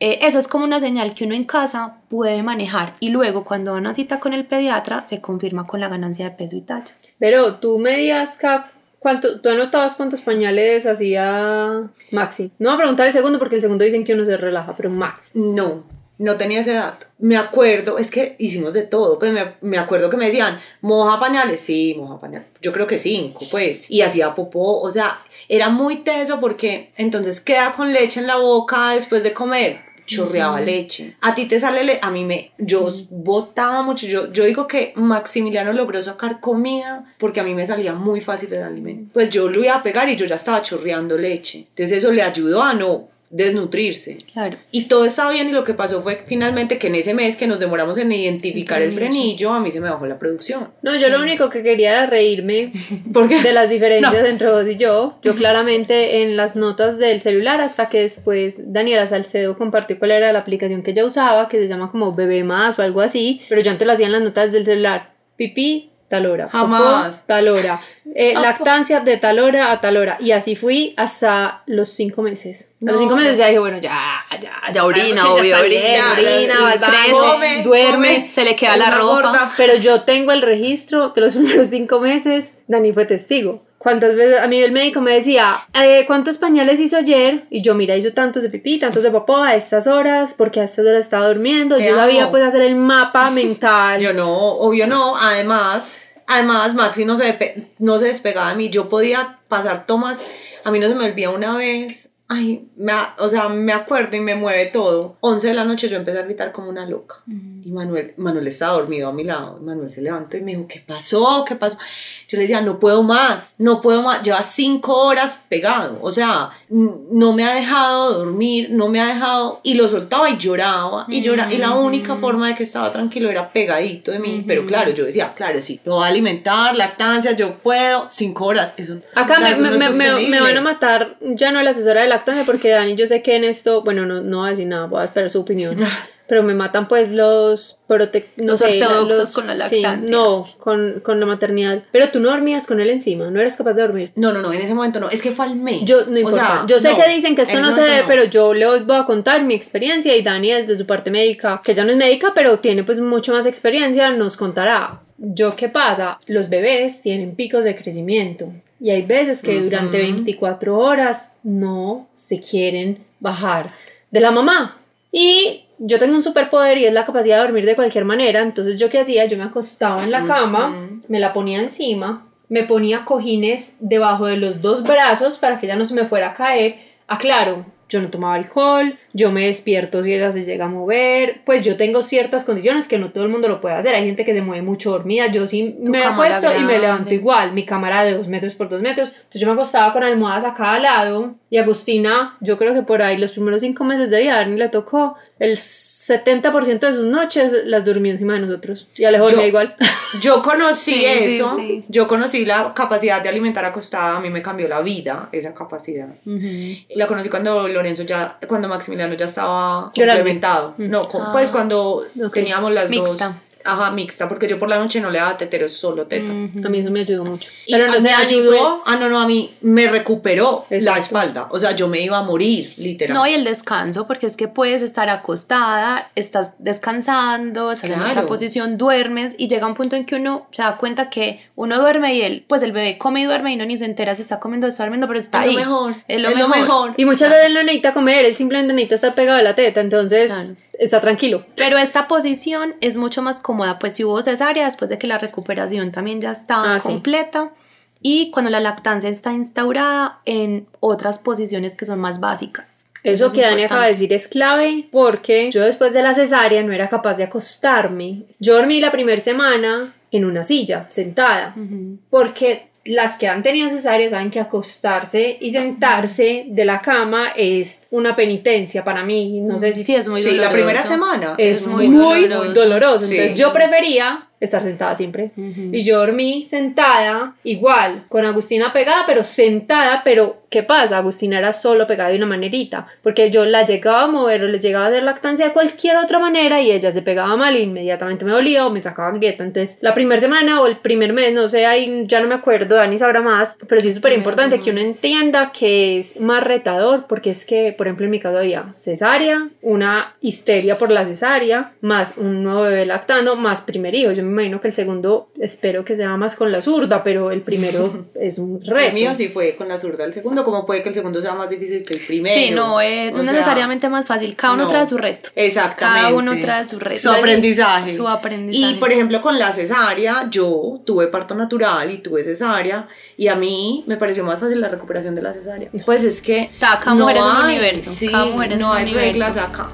eh, esa es como una señal que uno en casa puede manejar y luego cuando va a una cita con el pediatra se confirma con la ganancia de peso y talla. Pero tú medías Cap, ¿cuánto, tú anotabas cuántos pañales hacía Maxi. No voy a preguntar el segundo porque el segundo dicen que uno se relaja, pero Max. No, no tenía ese dato. Me acuerdo, es que hicimos de todo, pues me, me, acuerdo que me decían, moja pañales, sí, moja pañales, yo creo que cinco, pues, y hacía popó, o sea, era muy teso porque entonces queda con leche en la boca después de comer, chorreaba leche. A ti te sale, leche, a mí me, yo botaba mucho, yo, yo digo que Maximiliano logró sacar comida porque a mí me salía muy fácil el alimento. Pues yo lo iba a pegar y yo ya estaba chorreando leche, entonces eso le ayudó a no desnutrirse. Claro. Y todo estaba bien y lo que pasó fue finalmente que en ese mes que nos demoramos en identificar el, frenillo, a mí se me bajó la producción. No, yo lo único que quería era reírme <laughs> de las diferencias entre vos y yo. Yo claramente en las notas del celular hasta que después Daniela Salcedo compartió cuál era la aplicación que ella usaba, que se llama como Bebé Más o algo así, pero yo antes lo hacía en las notas del celular. Pipí, tal hora. Jamás. tal hora. Eh, <laughs> lactancia de tal hora a tal hora. Y así fui hasta los cinco meses. A los cinco meses ya dije, bueno, ya, ya, ya orina, obvio, orina, orina, crece, duerme, se le queda la ropa. Pero yo tengo el registro de los <laughs> primeros cinco meses. Dani fue testigo. ¿Cuántas veces? A mí el médico me decía, eh, ¿cuántos pañales hizo ayer? Y yo, mira, hizo tantos de pipí, tantos de popó a estas horas, porque a estas horas estaba durmiendo. Yo sabía pues hacer el mapa <laughs> mental. yo no, obvio no. Además, Además, Maxi no se, no se despegaba de mí. Yo podía pasar tomas. A mí no se me olvida una vez. Ay, me, o sea, me acuerdo y me mueve todo. 11 de la noche yo empecé a gritar como una loca. Y Manuel, Manuel estaba dormido a mi lado. Manuel se levantó y me dijo, ¿qué pasó? ¿Qué pasó? Yo le decía, no puedo más, no puedo más. Lleva cinco horas pegado. O sea, no me ha dejado dormir, no me ha dejado. Y lo soltaba y lloraba y lloraba. Y la única forma de que estaba tranquilo era pegadito de mí. Pero claro, yo decía, claro, sí, lo va a alimentar, lactancia, yo puedo. Cinco horas. Eso, Acá me, me, me, van a matar ya no la asesora de lactancia porque Dani, yo sé que en esto, bueno, no, no voy a decir nada, voy a esperar su opinión. pero me matan pues los prote no los sé, ortodoxos los- con la sí, lactancia. no, con, con la maternidad. Pero tú no dormías con él encima, no eras capaz de dormir. No, no, no, en ese momento no. Es que fue al mes. Yo, no O importa. sea, yo sé no, que dicen que esto no se debe, no. pero yo le voy a contar mi experiencia y Dani desde su parte médica, que ella no es médica, pero tiene pues mucho más experiencia, nos contará. Yo, ¿qué pasa? Los bebés tienen picos de crecimiento y hay veces que durante Ujú. 24 horas no se quieren bajar de la mamá. Y yo tengo un superpoder y es la capacidad de dormir de cualquier manera. Entonces, ¿yo qué hacía? Yo me acostaba en la cama, me la ponía encima, me ponía cojines debajo de los dos brazos para que ella no se me fuera a caer. Aclaro, yo no tomaba alcohol, yo me despierto si ella se llega a mover, pues yo tengo ciertas condiciones que no todo el mundo lo puede hacer. Hay gente que se mueve mucho dormida, yo sí Tu me acuesto y me levanto igual. Mi cámara de dos metros por dos metros. Entonces yo me acostaba con almohadas a cada lado y Agustina, yo creo que por ahí los primeros cinco meses de vida, a Dani le tocó el 70% de sus noches las dormía encima de nosotros. Y a Alejo igual. Yo conocí Sí, sí, eso, sí. yo conocí la capacidad de alimentar acostada, a mí me cambió la vida esa capacidad. La conocí cuando Lorenzo ya, cuando Maximiliano ya estaba complementado. No, co- Ah. pues cuando teníamos las Mixta. dos. Ajá, mixta, porque yo por la noche no le daba tetero, solo teta. A mí eso me ayudó mucho. Y Pero no me ayudó, pues, ah no, no, a mí me recuperó la espalda, o sea, yo me iba a morir, literal. No, y el descanso, porque es que puedes estar acostada, estás descansando, estás en otra Claro. posición, duermes y llega un punto en que uno se da cuenta que uno duerme y él, pues el bebé come y duerme y no ni se entera si está comiendo o está durmiendo, pero está es ahí. lo mejor, Es lo es lo mejor. Y muchas veces él no necesita comer, él simplemente necesita estar pegado a la teta, entonces Claro. Está tranquilo. Pero esta posición es mucho más cómoda, pues si hubo cesárea, después de que la recuperación también ya está Ah, sí. completa. Y cuando la lactancia está instaurada en otras posiciones que son más básicas. Eso es que Dani acaba de decir es clave porque yo después de la cesárea no era capaz de acostarme. Yo dormí la primera semana en una silla, sentada, Ujú. porque las que han tenido cesárea saben que acostarse y sentarse de la cama es una penitencia para mí. No sé si Sí, es muy sí, la doloroso. primera semana es, muy muy, doloroso. doloroso. Sí. Entonces yo prefería estar sentada siempre. Ujú. Y yo dormí sentada, igual, con Agustina pegada, pero sentada, pero ¿qué pasa? Agustina era solo pegada de una manerita, porque yo la llegaba a mover o le llegaba a hacer lactancia de cualquier otra manera y ella se pegaba mal e inmediatamente me dolía o me sacaba grieta. Entonces, la primera semana o el primer mes, no sé, ahí ya no me acuerdo, Dani sabrá más, pero sí es súper importante que uno entienda que es más retador, porque es que, por ejemplo, en mi caso había cesárea, una histeria por la cesárea, más un nuevo bebé lactando, más primer hijo. Yo me imagino que el segundo espero que sea más con la zurda, pero el primero <laughs> es un El reto. mío sí fue con la zurda. El segundo, como puede que el segundo sea más difícil que el primero? Sí, no, es no O sea, necesariamente más fácil. Cada uno no. trae su reto. Exactamente. Cada uno trae su reto. Su aprendizaje. Su aprendizaje. Y por ejemplo, con la cesárea, yo tuve parto natural y tuve cesárea. Y a mí me pareció más fácil la recuperación de la cesárea. Pues es que. Cada- mujer es un hay- universo, Sí, cada mujer es no un hay universo. reglas acá.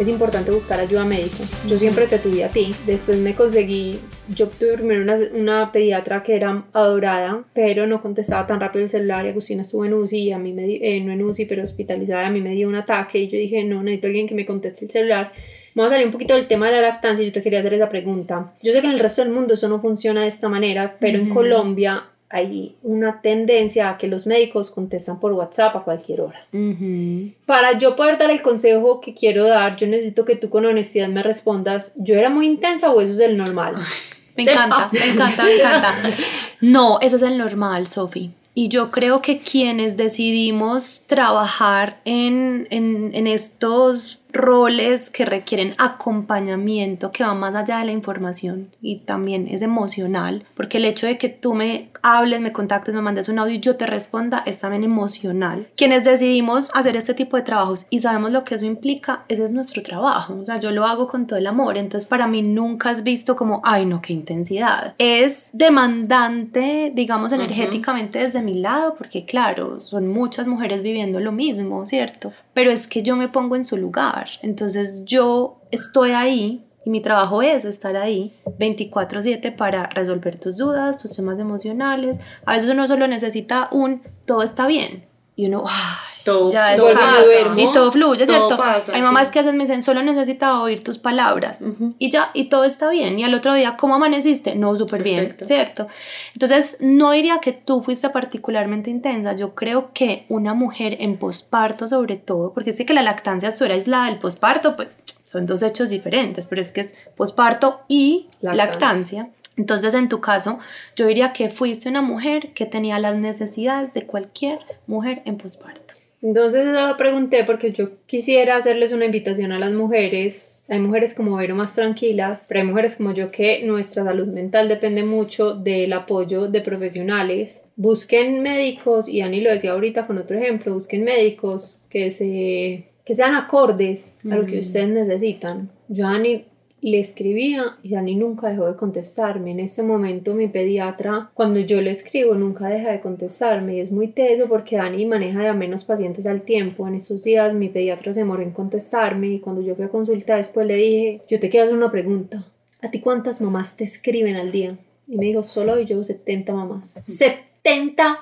Es importante buscar ayuda médica. Yo siempre te tuve a ti. Después me conseguí, yo tuve primero una, una pediatra que era adorada, pero no contestaba tan rápido el celular. Y Agustina estuvo en UCI, a mí me eh, no en UCI, pero hospitalizada. A mí me dio un ataque y yo dije, no, necesito alguien que me conteste el celular. Vamos a salir un poquito del tema de la lactancia y yo te quería hacer esa pregunta. Yo sé que en el resto del mundo eso no funciona de esta manera, pero en Ujú. Colombia hay una tendencia a que los médicos contestan por WhatsApp a cualquier hora. Para yo poder dar el consejo que quiero dar, yo necesito que tú con honestidad me respondas, ¿yo era muy intensa o eso es el normal? <laughs> Me encanta, me encanta, me <laughs> encanta. No, eso es el normal, Sofi. Y yo creo que quienes decidimos trabajar en, en, en estos roles que requieren acompañamiento, que va más allá de la información y también es emocional, porque el hecho de que tú me hables, me contactes, me mandes un audio y yo te responda es también emocional. Quienes decidimos hacer este tipo de trabajos y sabemos lo que eso implica, ese es nuestro trabajo. O sea, yo lo hago con todo el amor, entonces para mí nunca has visto como, ay no, qué intensidad. Es demandante, digamos, energéticamente desde mi lado, porque claro, son muchas mujeres viviendo lo mismo, ¿cierto? Pero es que yo me pongo en su lugar, entonces yo estoy ahí y mi trabajo es estar ahí 24/7 para resolver tus dudas, tus temas emocionales. A veces uno solo necesita un todo está bien. Y uno, ay, Todo, ya todo y todo fluye, Todo ¿cierto? pasa, Hay mamás sí. que hacen, me dicen, solo necesitaba oír tus palabras y ya, y todo está bien. Y al otro día, ¿cómo amaneciste? No, súper bien. ¿cierto? Entonces, no diría que tú fuiste particularmente intensa. Yo creo que una mujer en posparto, sobre todo, porque sé que la lactancia estuviera aislada del posparto, pues son dos hechos diferentes, pero es que es posparto y Lactancia. lactancia. Entonces, en tu caso, yo diría que fuiste una mujer que tenía las necesidades de cualquier mujer en posparto. Entonces eso lo pregunté porque yo quisiera hacerles una invitación a las mujeres. Hay mujeres como Vero más tranquilas, pero hay mujeres como yo que nuestra salud mental depende mucho del apoyo de profesionales. Busquen médicos, y Ani lo decía ahorita con otro ejemplo, busquen médicos que, se, que sean acordes a lo que ustedes necesitan. Yo Ani le escribía y Dani nunca dejó de contestarme. En este momento mi pediatra, cuando yo le escribo, nunca deja de contestarme y es muy teso porque Dani maneja de menos pacientes al tiempo. En estos días mi pediatra se demoró en contestarme y cuando yo fui a consulta después le dije, yo te quiero hacer una pregunta. ¿A ti cuántas mamás te escriben al día? Y me dijo, solo yo 70 mamás. 70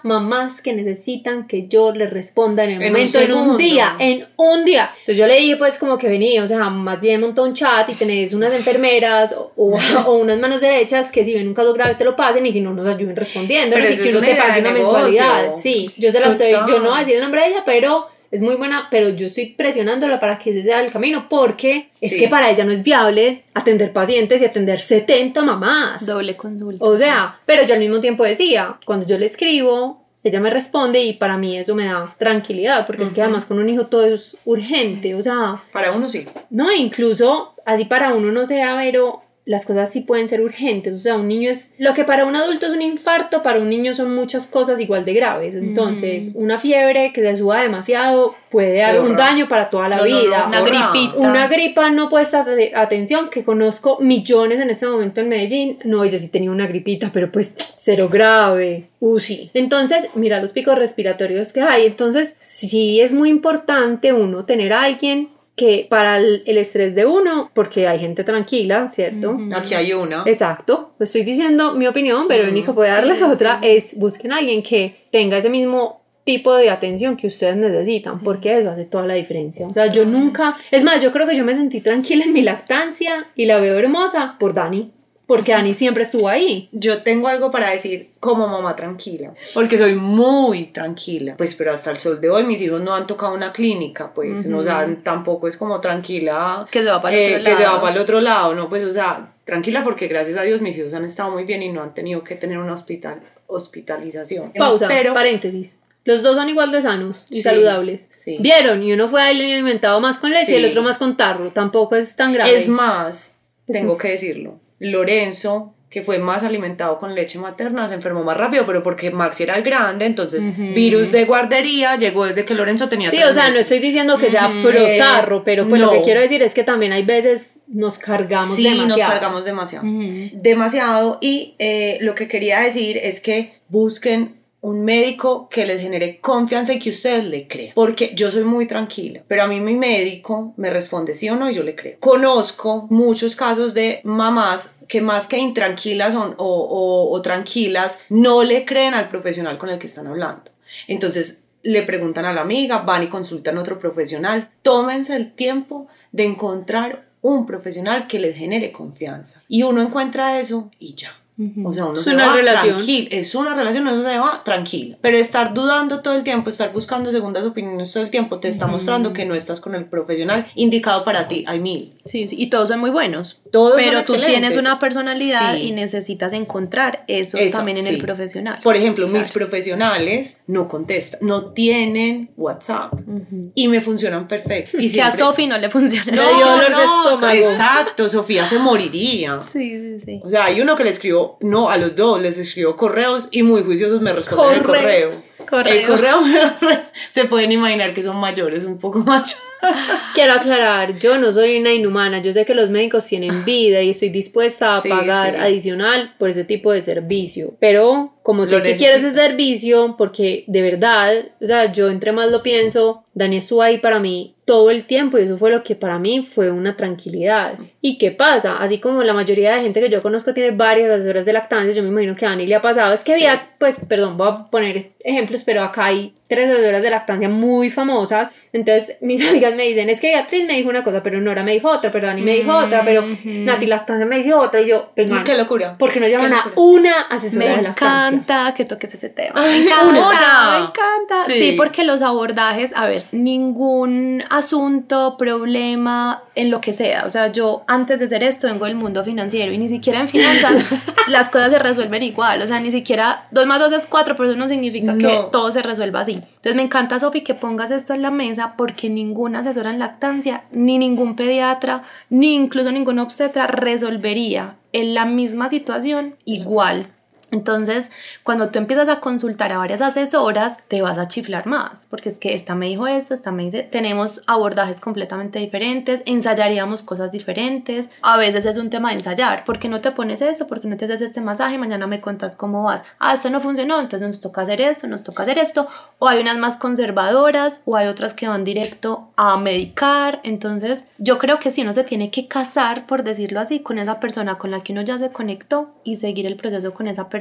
mamás que necesitan que yo les responda en el En un momento, en un día, en un día. Entonces yo le dije, pues como que venía, o sea, más bien monta un chat y tenés unas enfermeras o, o- <laughs> o unas manos derechas que si ven un caso grave te lo pasen y si no nos ayuden respondiendo. Pero no eso si una te pague una mensualidad. Sí, yo se la estoy, yo no voy a decir el nombre de ella, pero es muy buena, pero yo estoy presionándola para que ese sea el camino porque es que para ella no es viable atender pacientes y atender 70 mamás. Doble consulta. O sea, pero yo al mismo tiempo decía, cuando yo le escribo, ella me responde y para mí eso me da tranquilidad, porque es que además con un hijo todo es urgente, o sea, Para uno sí. no, incluso así para uno no sea, pero las cosas sí pueden ser urgentes, o sea, un niño es, lo que para un adulto es un infarto, para un niño son muchas cosas igual de graves, entonces una fiebre que se suba demasiado puede dar un daño para toda la No, no, no, vida. Una gripita. Una gripa no puesta de atención, que conozco millones en este momento en Medellín. No, ella sí tenía una gripita, pero pues cero grave. UCI. Entonces, mira los picos respiratorios que hay. Entonces, sí es muy importante uno tener a alguien que para el, el estrés de uno, porque hay gente tranquila, ¿cierto? Aquí hay una. Exacto, estoy diciendo mi opinión, pero el único puede darles sí, otra, es busquen a alguien que tenga ese mismo tipo de atención que ustedes necesitan, porque eso hace toda la diferencia. O sea, yo nunca, es más, yo creo que yo me sentí tranquila en mi lactancia y la veo hermosa por Dani, porque Dani siempre estuvo ahí. Yo tengo algo para decir como mamá tranquila, porque soy muy tranquila, pues pero hasta el sol de hoy mis hijos no han tocado una clínica, pues, no, o sea, tampoco es como tranquila Que se va para el eh, otro que se lado. va para el otro lado, no, pues, o sea, tranquila porque gracias a Dios mis hijos han estado muy bien y no han tenido que tener una hospital, hospitalización. Pausa, pero paréntesis. Los dos son igual de sanos y Sí, saludables. sí. ¿Vieron? Y uno fue alimentado más con leche y el Sí. otro más con tarro. Tampoco es tan grave. Es más, tengo que decirlo, Lorenzo, que fue más alimentado con leche materna, se enfermó más rápido, pero porque Maxi era el grande, entonces virus de guardería llegó desde que Lorenzo tenía Sí, tres o sea, no estoy diciendo que sea Ujú. pro Eh, tarro, pero pues lo que quiero decir es que también hay veces nos cargamos Sí, demasiado. nos cargamos demasiado. Demasiado. Y eh, lo que quería decir es que busquen un médico que les genere confianza y que ustedes le crean. Porque yo soy muy tranquila, pero a mí mi médico me responde sí o no y yo le creo. Conozco muchos casos de mamás que más que intranquilas o, o- o tranquilas, no le creen al profesional con el que están hablando. Entonces le preguntan a la amiga, van y consultan a otro profesional. Tómense el tiempo de encontrar un profesional que les genere confianza. Y uno encuentra eso y ya. O sea, uno Es se una va relación. tranquilo. Es una relación, eso se va tranquilo. Pero estar dudando todo el tiempo, estar buscando segundas opiniones todo el tiempo, te está mostrando que no estás con el profesional indicado para ti. Hay mil. Sí, sí, y todos son muy buenos. Todos son pero tú excelentes. tienes una personalidad Sí. y necesitas encontrar eso, Eso, también en sí. el profesional. Por ejemplo, mis Claro. profesionales no contestan, no tienen WhatsApp Ujú. y me funcionan perfecto. Y <laughs> Que a siempre- Sofi no le funciona. Dolor de estómago. exacto, Sofía se moriría. <laughs> Sí, sí, sí. O sea, hay uno que le no, a los dos les escribió correos y muy juiciosos me responden el correo. Correos. Correo. El correo me lo re- se pueden imaginar que son mayores, un poco machos. <laughs> Quiero aclarar, yo no soy una inhumana, yo sé que los médicos tienen vida y estoy dispuesta a <laughs> Sí, pagar sí. adicional por ese tipo de servicio, pero como sé Lo que quiero ese servicio, porque de verdad, o sea, yo entre más lo pienso, Dani estuvo ahí para mí todo el tiempo y eso fue lo que para mí fue una tranquilidad. ¿Y qué pasa? Así como la mayoría de gente que yo conozco tiene varias asesoras de lactancia, yo me imagino que a Dani le ha pasado, es que Sí. había, pues, perdón, voy a poner ejemplos, pero acá hay tres asesoras de lactancia muy famosas. Entonces mis <laughs> amigas me dicen, es que Beatriz me dijo una cosa, pero Nora me dijo otra, pero Dani me dijo otra, pero Nati Lactancia me dijo otra. Y yo, pues, Qué locura. ¿Por qué no llaman a una asesora me de lactancia? Me encanta que toques ese tema. Ay, me encanta, una. me encanta. Sí. Sí. porque los abordajes, a ver, ningún asunto, problema, en lo que sea. O sea, yo antes de hacer esto vengo del mundo financiero y ni siquiera en finanzas <laughs> las cosas se resuelven igual. O sea, ni siquiera 2 más 2 es 4, pero eso no significa que No. todo se resuelva así. Entonces me encanta, Sofi, que pongas esto en la mesa porque ninguna asesora en lactancia, ni ningún pediatra, ni incluso ningún obstetra resolvería en la misma situación igual. Entonces, cuando tú empiezas a consultar a varias asesoras, te vas a chiflar más, porque es que esta me dijo esto, esta me dice, tenemos abordajes completamente diferentes, ensayaríamos cosas diferentes, a veces es un tema de ensayar, ¿por qué no te pones eso? ¿Por qué no te haces este masaje? Mañana me contas cómo vas. Ah, esto no funcionó, entonces nos toca hacer esto, nos toca hacer esto, o hay unas más conservadoras, o hay otras que van directo a medicar, entonces yo creo que sí, uno se tiene que casar, por decirlo así, con esa persona con la que uno ya se conectó y seguir el proceso con esa persona.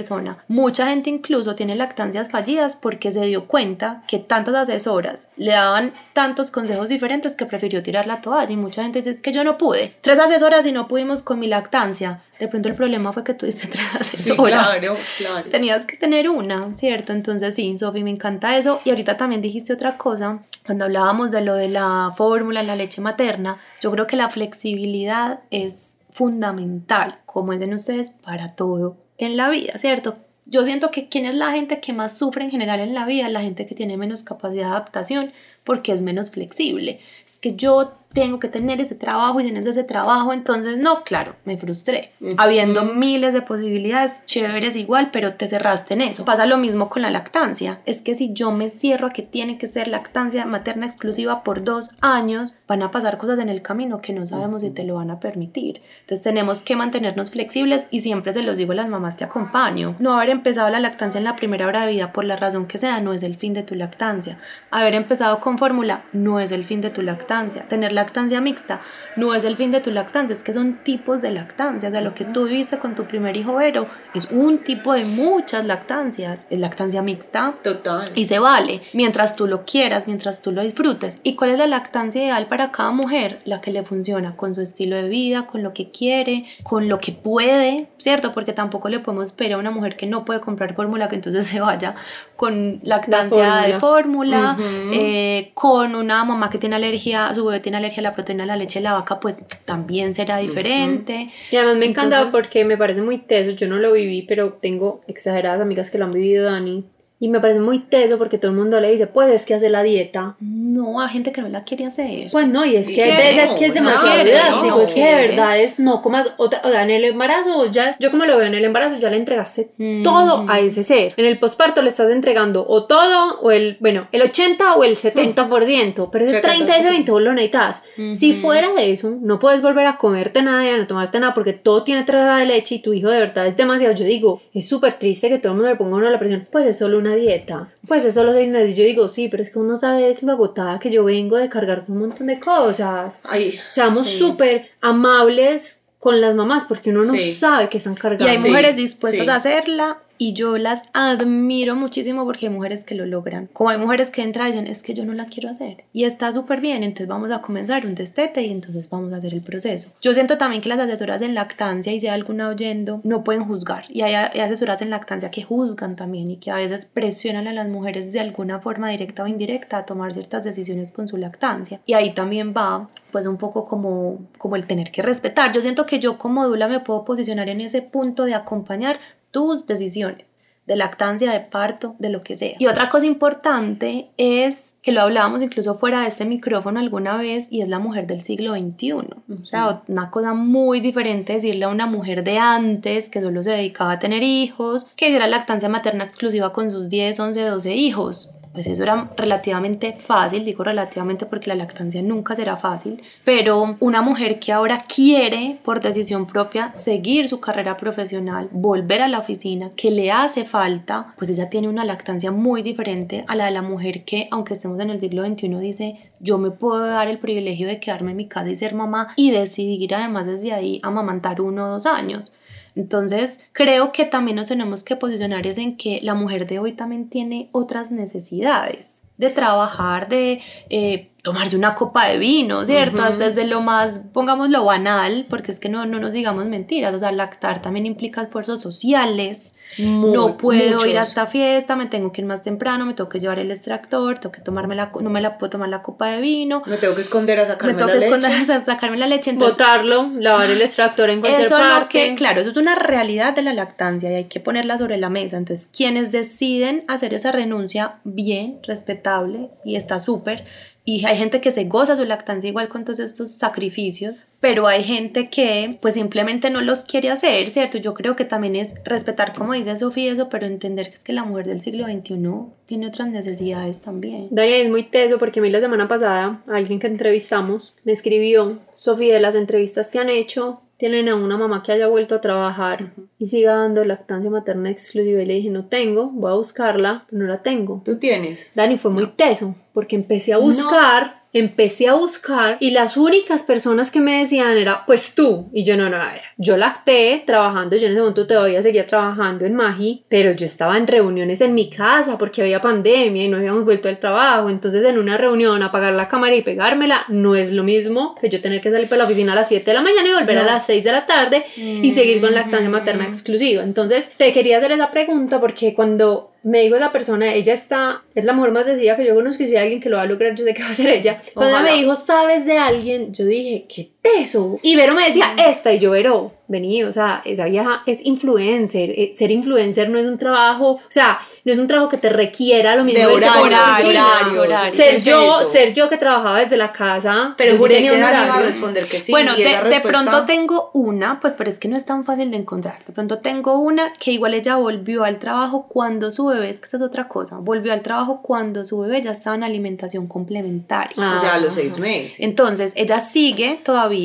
Mucha gente incluso tiene lactancias fallidas porque se dio cuenta que tantas asesoras le daban tantos consejos diferentes que prefirió tirar la toalla y mucha gente dice es que yo no pude. Tres asesoras y no pudimos con mi lactancia. De pronto el problema fue que tuviste <laughs> tres Sí, asesoras. claro, claro. Tenías que tener una, ¿cierto? Entonces sí, Sofi, me encanta eso. Y ahorita también dijiste otra cosa, cuando hablábamos de lo de la fórmula, la leche materna, yo creo que la flexibilidad es fundamental, como dicen ustedes, para todo en la vida, ¿cierto? Yo siento que quién es la gente que más sufre en general en la vida, la gente que tiene menos capacidad de adaptación porque es menos flexible. Es que yo tengo que tener ese trabajo y teniendo ese trabajo, entonces no, claro, me frustré. Ujú. Habiendo miles de posibilidades, chéveres igual, pero te cerraste en eso. Pasa lo mismo con la lactancia. Es que si yo me cierro a que tiene que ser lactancia materna exclusiva por dos años, van a pasar cosas en el camino que no sabemos si te lo van a permitir. Entonces tenemos que mantenernos flexibles y siempre se los digo a las mamás que acompaño. No haber empezado la lactancia en la primera hora de vida por la razón que sea, no es el fin de tu lactancia. Haber empezado con fórmula no es el fin de tu lactancia. Tener lactancia mixta no es el fin de tu lactancia, es que son tipos de lactancia. O sea, lo que tú viviste con tu primer hijo Vero es un tipo de muchas lactancias. Es lactancia mixta, Total. y se vale, mientras tú lo quieras, mientras tú lo disfrutes. ¿Y cuál es la lactancia ideal para cada mujer? La que le funciona con su estilo de vida, con lo que quiere, con lo que puede, ¿cierto? Porque tampoco le podemos pedir a una mujer que no puede comprar fórmula que entonces <laughs> se vaya con lactancia de fórmula, Ujú. eh, con una mamá que tiene alergia, su bebé tiene alergia a la proteína de la leche de la vaca, pues también será diferente. Y además me encanta Entonces- porque me parece muy teso, yo no lo viví, pero tengo exageradas amigas que lo han vivido, Dani. Y me parece muy teso porque todo el mundo le dice, pues es que hace la dieta. No, hay gente que no la quiere hacer. Pues no, y es Y que hay veces no, que es no demasiado drástico, no es que de verdad es no comas otra, o sea, en el embarazo ya, yo como lo veo en el embarazo ya le entregaste Mm. todo a ese ser. En el posparto le estás entregando o todo o el, bueno, el 80 o el 70%, pero ese 70, 30 ese 20 vos lo necesitas. Si Ujú. fuera de eso, no puedes volver a comerte nada y a no tomarte nada porque todo tiene trazada de leche y tu hijo de verdad es demasiado. Yo digo, es súper triste que todo el mundo le ponga a uno la presión. Pues es solo una dieta. Pues es solo seis meses. Y yo digo, sí, pero es que uno sabe lo agotada que yo vengo de cargar con un montón de cosas. Ay, Seamos Sí. súper amables con las mamás porque uno no Sí. sabe que están Y cargando. hay Sí, mujeres dispuestas sí. a hacerla y yo las admiro muchísimo porque hay mujeres que lo logran. Como hay mujeres que entran y dicen, es que yo no la quiero hacer. Y está súper bien, entonces vamos a comenzar un destete y entonces vamos a hacer el proceso. Yo siento también que las asesoras en lactancia, y si hay alguna oyendo, no pueden juzgar. Y hay, hay asesoras en lactancia que juzgan también y que a veces presionan a las mujeres de alguna forma directa o indirecta a tomar ciertas decisiones con su lactancia. Y ahí también va pues un poco como, como el tener que respetar. Yo siento que yo como Dula me puedo posicionar en ese punto de acompañar tus decisiones de lactancia, de parto, de lo que sea. Y otra cosa importante es que lo hablábamos incluso fuera de este micrófono alguna vez y es la mujer del siglo XXI. O sea, una cosa muy diferente decirle a una mujer de antes que solo se dedicaba a tener hijos, que hiciera lactancia materna exclusiva con sus 10, 11, 12 hijos pues eso era relativamente fácil, digo relativamente porque la lactancia nunca será fácil, pero una mujer que ahora quiere por decisión propia seguir su carrera profesional, volver a la oficina, que le hace falta, pues ella tiene una lactancia muy diferente a la de la mujer que, aunque estemos en el siglo XXI, dice, yo me puedo dar el privilegio de quedarme en mi casa y ser mamá y decidir además desde ahí amamantar uno o dos años. Entonces, creo que también nos tenemos que posicionar es en que la mujer de hoy también tiene otras necesidades. de trabajar, de eh, tomarse una copa de vino, ¿cierto? Desde lo más, pongamos lo banal, porque es que no, no nos digamos mentiras, o sea, lactar también implica esfuerzos sociales, no puedo ir a esta fiesta, me tengo que ir más temprano, me tengo que llevar el extractor, tengo que tomarme la, no me la puedo tomar la copa de vino. Me tengo que esconder a sacarme la leche. Me tengo que esconder a sacarme la leche. Entonces, Botarlo, lavar el extractor en cualquier eso parte. que, claro, eso es una realidad de la lactancia y hay que ponerla sobre la mesa. Entonces, quienes deciden hacer esa renuncia, bien, respetable y está súper, y hay gente que se goza su lactancia igual con todos estos sacrificios, pero hay gente que pues simplemente no los quiere hacer, ¿cierto? Yo creo que también es respetar, como dice Sofía, eso, pero entender que es que la mujer del siglo XXI tiene otras necesidades también. Daniel es muy teso porque a mí la semana pasada alguien que entrevistamos me escribió, Sofía, de las entrevistas que han hecho, tienen a una mamá que haya vuelto a trabajar y siga dando lactancia materna exclusiva y le dije no tengo, voy a buscarla, pero no la tengo. ¿Tú tienes? Dani fue muy teso porque empecé a buscar empecé a buscar y las únicas personas que me decían era pues tú y yo no, no, a ver, yo lacté trabajando, yo en ese momento todavía seguía trabajando en Magi, pero yo estaba en reuniones en mi casa porque había pandemia y no habíamos vuelto al trabajo, entonces en una reunión apagar la cámara y pegármela no es lo mismo que yo tener que salir para la oficina a las 7 de la mañana y volver a las 6 de la tarde y seguir con lactancia materna mm. exclusiva. Entonces te quería hacer esa pregunta porque cuando me dijo esa persona, ella está, es la mujer más decidida que yo conozco y si hay alguien que lo va a lograr, yo sé que va a ser ella. Cuando me dijo, ¿sabes de alguien? Yo dije, ¿qué eso? Y Vero me decía, esta, y yo, Vero, vení, o sea, esa vieja es influencer, eh, ser influencer no es un trabajo, o sea, no es un trabajo que te requiera lo mismo de horario, horario, ser yo, ser yo que trabajaba desde la casa, pero juré que iba a responder que sí. Bueno, de, pronto tengo una, pues pero es que no es tan fácil de encontrar. De pronto tengo una que igual ella volvió al trabajo cuando su bebé, es que esta es otra cosa, volvió al trabajo cuando su bebé ya estaba en alimentación complementaria. o sea, a los seis meses. Entonces, ella sigue todavía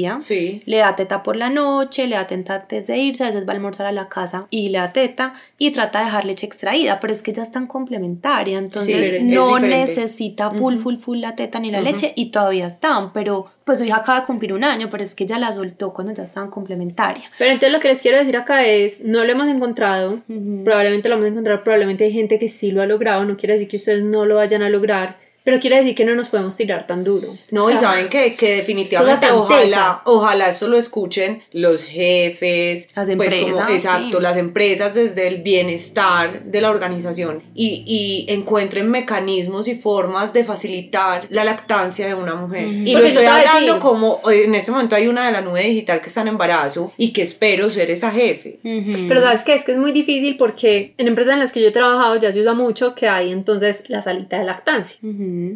le da teta por la noche, le da teta antes de irse, a veces va a almorzar a la casa y le da teta y trata de dejar leche extraída, pero es que ya es tan complementaria, entonces no necesita full, full, full la teta ni la leche y todavía están, pero pues su hija acaba de cumplir un año, pero es que ya la soltó cuando ya estaban complementaria. Pero entonces lo que les quiero decir acá es, no lo hemos encontrado, probablemente lo vamos a encontrar, probablemente hay gente que sí lo ha logrado, no quiere decir que ustedes no lo vayan a lograr, pero quiere decir que no nos podemos tirar tan duro. No, y saben que, que definitivamente ojalá, ojalá eso lo escuchen los jefes, las pues, empresas. exacto, las empresas desde el bienestar de la organización y, y, encuentren mecanismos y formas de facilitar la lactancia de una mujer. Y lo estoy hablando como en ese momento hay una de la nube digital que está en embarazo y que espero ser esa jefe. Pero sabes que es que es muy difícil porque en empresas en las que yo he trabajado ya se usa mucho que hay entonces la salita de lactancia.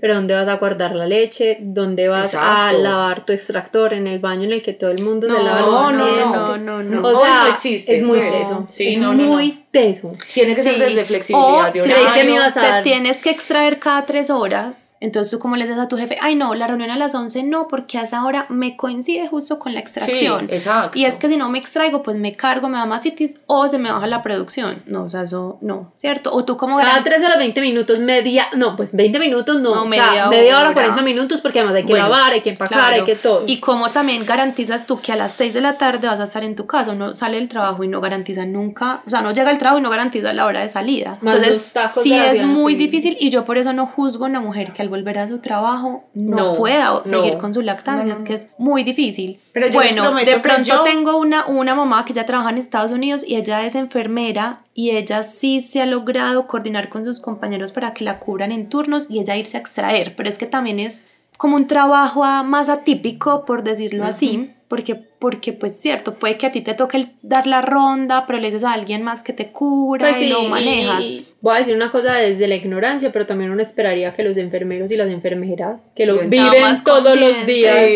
Pero ¿dónde vas a guardar la leche? ¿Dónde vas a lavar tu extractor? ¿En el baño en el que todo el mundo se lava los dientes? No, no, no, no. O sea, es muy teso. es muy teso. Tiene que ser desde flexibilidad de horario. Que me vas a Te tienes que extraer cada tres horas entonces tú como le dices a tu jefe, ay no, la reunión a las 11 no, porque a esa hora me coincide justo con la extracción. Sí, exacto. Y es que si no me extraigo, pues me cargo, me da masitis o se me baja la producción. No, o sea, eso no, ¿cierto? O tú como... Cada 3 horas 20 minutos, media, no, pues 20 minutos no, o media, sea, media hora, 40 minutos, porque además hay que lavar, hay que empacar, hay que todo. Y como también garantizas tú que a las 6 de la tarde vas a estar en tu casa, uno sale del trabajo y no garantiza nunca, o sea, no llega al trabajo y no garantiza la hora de salida. Entonces, sí es muy difícil y yo por eso no juzgo a una mujer que al volver a su trabajo no, pueda seguir con su lactancia, es que es muy difícil. Pero bueno, de pronto tengo una, una mamá que ya trabaja en Estados Unidos y ella es enfermera y ella sí se ha logrado coordinar con sus compañeros para que la cubran en turnos y ella irse a extraer, pero es que también es como un trabajo más atípico, por decirlo así, porque, porque pues cierto, puede que a ti te toque dar la ronda, pero le dices a alguien más que te cura pues y lo manejas. voy a decir una cosa desde la ignorancia, pero también uno esperaría que los enfermeros y las enfermeras, que lo viven todos los días,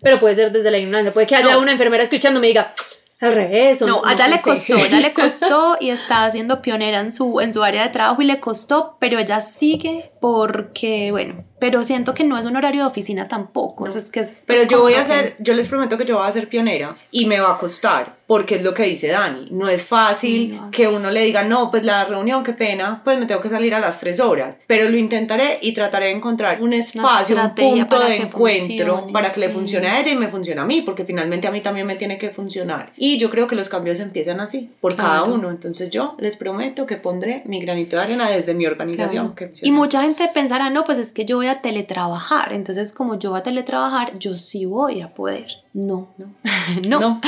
pero puede ser desde la ignorancia, puede que haya una enfermera escuchando me diga, al revés. No, allá le costó, ella le <laughs> costó y está siendo pionera en su, en su área de trabajo y le costó, pero ella sigue porque, bueno, pero siento que no es un horario de oficina tampoco. es que es, pero yo voy a ser, yo les prometo que yo voy a ser pionera y me va a costar, porque es lo que dice Dani. No es fácil que uno le diga, no, pues la reunión, qué pena, pues me tengo que salir a las tres horas. Pero lo intentaré y trataré de encontrar un espacio, un punto de encuentro para que le funcione a ella y me funcione a mí, porque finalmente a mí también me tiene que funcionar. Y yo creo que los cambios empiezan así, por cada uno. Entonces yo les prometo que pondré mi granito de arena desde mi organización. y mucha gente pensará, no, pues es que yo voy a teletrabajar. Entonces, como yo voy a teletrabajar, yo sí voy a poder. No, no, <laughs> no.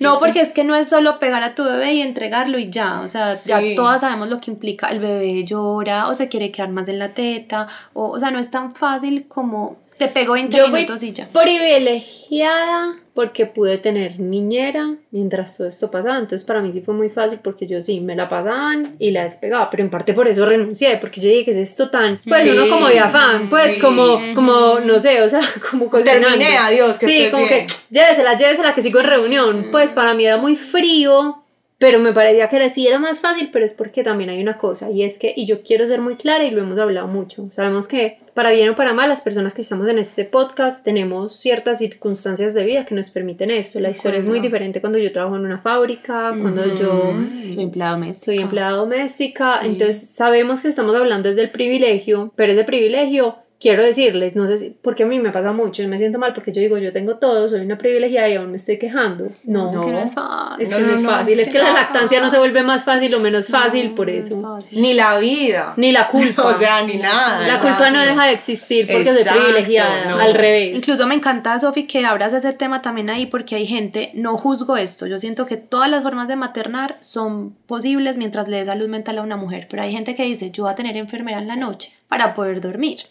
no. porque es que no es solo pegar a tu bebé y entregarlo y ya. O sea, ya todas sabemos lo que implica. El bebé llora o se quiere quedar más en la teta. O, o sea, no es tan fácil como te pego 20 yo minutos y ya. Privilegiada porque pude tener niñera mientras todo esto pasaba. Entonces para mí sí fue muy fácil porque yo sí me la pasaban y la despegaba, pero en parte por eso renuncié, porque yo dije que es esto tan, pues uno como de afán, pues como, como, no sé, o sea, <laughs> como cocinando. Terminé, adiós, que Sí, como que llévesela, llévesela que sigo en reunión. Pues para mí era muy frío pero me parecía que sí era más fácil, pero es porque también hay una cosa, y es que, y yo quiero ser muy clara y lo hemos hablado mucho, sabemos que para bien o para mal, las personas que estamos en este podcast tenemos ciertas circunstancias de vida que nos permiten esto. La historia es muy diferente cuando yo trabajo en una fábrica, cuando yo soy empleada doméstica. Soy empleada doméstica, entonces sabemos que estamos hablando desde el privilegio, pero ese privilegio quiero decirles, no sé si, porque a mí me pasa mucho, y me siento mal porque yo digo, yo tengo todo, soy una privilegiada y aún me estoy quejando. No, es que no es fácil. Es que no, es fácil, es que la lactancia no se vuelve más fácil o menos fácil por eso. Ni la vida. Ni la culpa. <laughs> o sea, ni nada. La culpa no deja de existir porque soy privilegiada, al revés. Incluso me encanta, Sofi, que abras ese tema también ahí porque hay gente, no juzgo esto, yo siento que todas las formas de maternar son posibles mientras le dé salud mental a una mujer, pero hay gente que dice, yo voy a tener enfermera en la noche para poder dormir.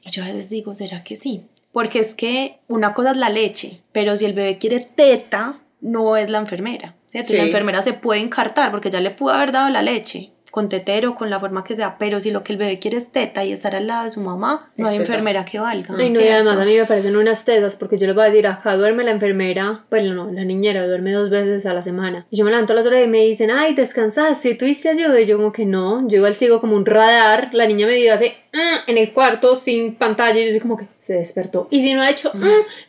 Y yo a veces digo, ¿será que sí? Porque es que una cosa es la leche, pero si el bebé quiere teta, no es la enfermera. ¿cierto? La enfermera se puede encartar porque ya le pudo haber dado la leche con tetero, con la forma que sea, pero si lo que el bebé quiere es teta y estar al lado de su mamá, no hay enfermera que valga. Ay, no, y además a mí me parecen unas tetas porque yo les voy a decir, acá duerme la enfermera, bueno, no, la niñera duerme dos veces a la semana. Y yo me levanto la otra día y me dicen, ay, descansaste, ¿tuviste ayuda? Y yo como que no, yo igual sigo como un radar, la niña me dio hace mm", en el cuarto sin pantalla y yo soy como que se despertó. Y si no ha hecho, mm",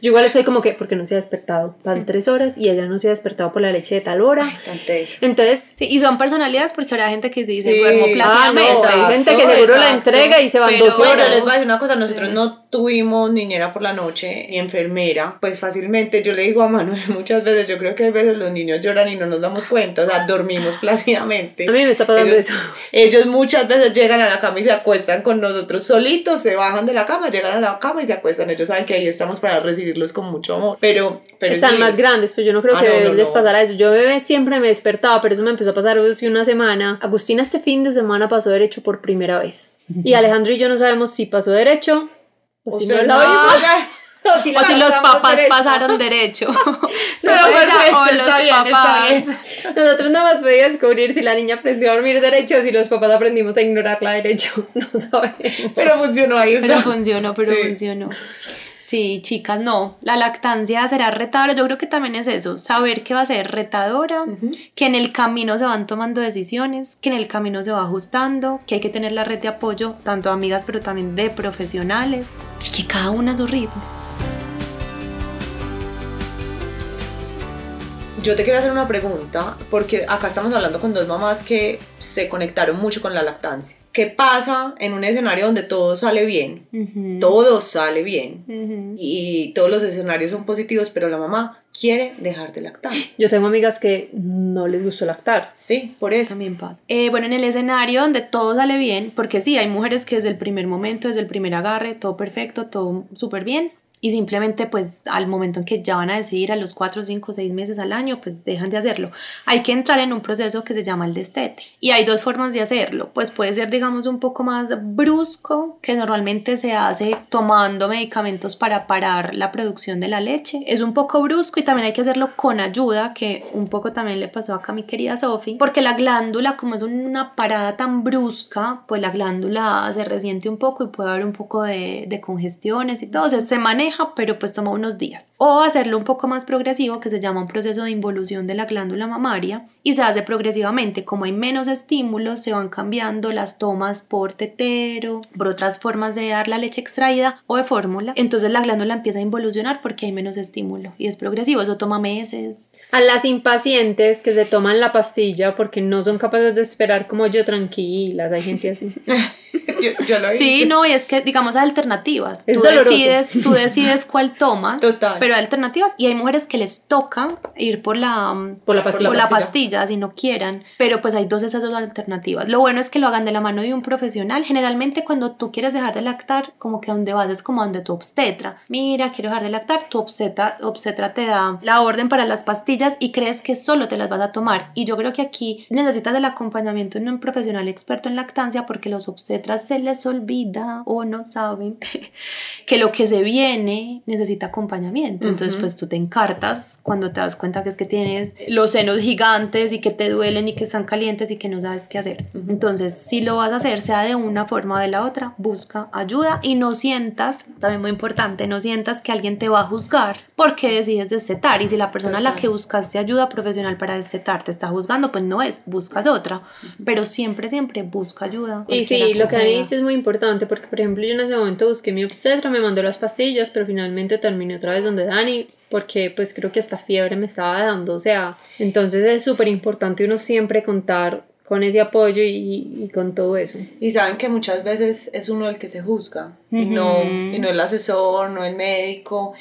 yo igual estoy como que, porque no se ha despertado, van tres horas y ella no se ha despertado por la leche de tal hora. Entonces, sí, y son personalidades porque habrá gente que dice, duermo ah, hay gente que seguro la entrega y se van dos horas. Bueno, les voy a decir una cosa, nosotros no tuvimos niñera por la noche ni enfermera, pues fácilmente yo le digo a Manuel <laughs> muchas veces, yo creo que a veces los niños lloran y no nos damos cuenta, o sea, dormimos plácidamente. A mí me está pasando eso. Ellos muchas veces llegan a la cama y se acuestan con nosotros solitos, se bajan de la cama, llegan a la cama y se acuestan, ellos saben que ahí estamos para recibirlos con mucho amor, pero... pero Están más grandes, pues yo no creo ah, que les pasara eso, yo bebé siempre me despertaba, pero eso me empezó a pasar hace una semana. Agustina este fin de semana pasó derecho por primera vez. Y Alejandro y yo no sabemos si pasó derecho o, si no lo vimos. O <laughs> si, los papás pasaron derecho. Pero o los papás. Nosotros nada más podíamos descubrir si la niña aprendió a dormir derecho o si los papás aprendimos a ignorarla derecho. <laughs> No sabemos. Pero funcionó ahí. Pero funcionó, pero funcionó. Sí, chicas, no. La lactancia será retadora. Yo creo que también es eso, saber que va a ser retadora, que en el camino se van tomando decisiones, que en el camino se va ajustando, que hay que tener la red de apoyo, tanto de amigas, pero también de profesionales, y que cada una a su ritmo. Yo te quiero hacer una pregunta, porque acá estamos hablando con dos mamás que se conectaron mucho con la lactancia. ¿Qué pasa en un escenario donde todo sale bien? Todo sale bien. Y todos los escenarios son positivos, pero la mamá quiere dejar de lactar. Yo tengo amigas que no les gustó lactar. Sí, por eso. También pasa. Eh, bueno, en el escenario donde todo sale bien, porque sí, hay mujeres que desde el primer momento, desde el primer agarre, todo perfecto, todo súper bien y simplemente pues al momento en que ya van a decidir a los 4, 5, 6 meses al año, pues dejan de hacerlo. Hay que entrar en un proceso que se llama el destete y hay dos formas de hacerlo, pues puede ser digamos un poco más brusco, que normalmente se hace tomando medicamentos para parar la producción de la leche, es un poco brusco y también hay que hacerlo con ayuda, que un poco también le pasó acá a mi querida Sophie, porque la glándula como es una parada tan brusca, pues la glándula se resiente un poco y puede haber un poco de, de congestiones y todo, o sea, se maneja pero pues toma unos días. O hacerlo un poco más progresivo, que se llama un proceso de involución de la glándula mamaria, y se hace progresivamente. Como hay menos estímulos, se van cambiando las tomas por tetero, por otras formas de dar la leche extraída o de fórmula. Entonces la glándula empieza a involucionar porque hay menos estímulo y es progresivo. Eso toma meses. A las impacientes que se toman la pastilla porque no son capaces de esperar como yo tranquilas, hay gente así. <laughs> yo, lo sí, no, y es que digamos hay alternativas. tú decides, tú decides <laughs> cuál tomas, Total. pero hay alternativas y hay mujeres que les toca ir por la por la pastilla, por la pastilla si no quieran, pero pues hay dos esas dos alternativas. Lo bueno es que lo hagan de la mano de un profesional. Generalmente cuando tú quieres dejar de lactar, como que donde vas es como donde tu obstetra. Mira, quiero dejar de lactar, tu obstetra, obstetra te da la orden para las pastillas y crees que solo te las vas a tomar. Y yo creo que aquí necesitas el acompañamiento de un profesional experto en lactancia porque los obstetras se les olvida o no saben <laughs> que lo que se viene necesita acompañamiento. Entonces, pues tú te encartas cuando te das cuenta que es que tienes los senos gigantes y que te duelen y que están calientes y que no sabes qué hacer. Entonces, si lo vas a hacer, sea de una forma o de la otra, busca ayuda y no sientas, también muy importante, no sientas que alguien te va a juzgar porque decides destetar. Y si la persona a la que buscaste ayuda profesional para destetar te está juzgando, pues no es, buscas otra. Pero siempre, siempre busca ayuda. Y sí, lo que Dani dice es muy importante porque, por ejemplo, yo en ese momento busqué mi obstetra, me mandó las pastillas, pero finalmente terminé otra vez donde Dani porque pues creo que esta fiebre me estaba dando, o sea, entonces es súper importante uno siempre contar con ese apoyo y, con todo eso. Y saben que muchas veces es uno el que se juzga y, no, y no el asesor, no el médico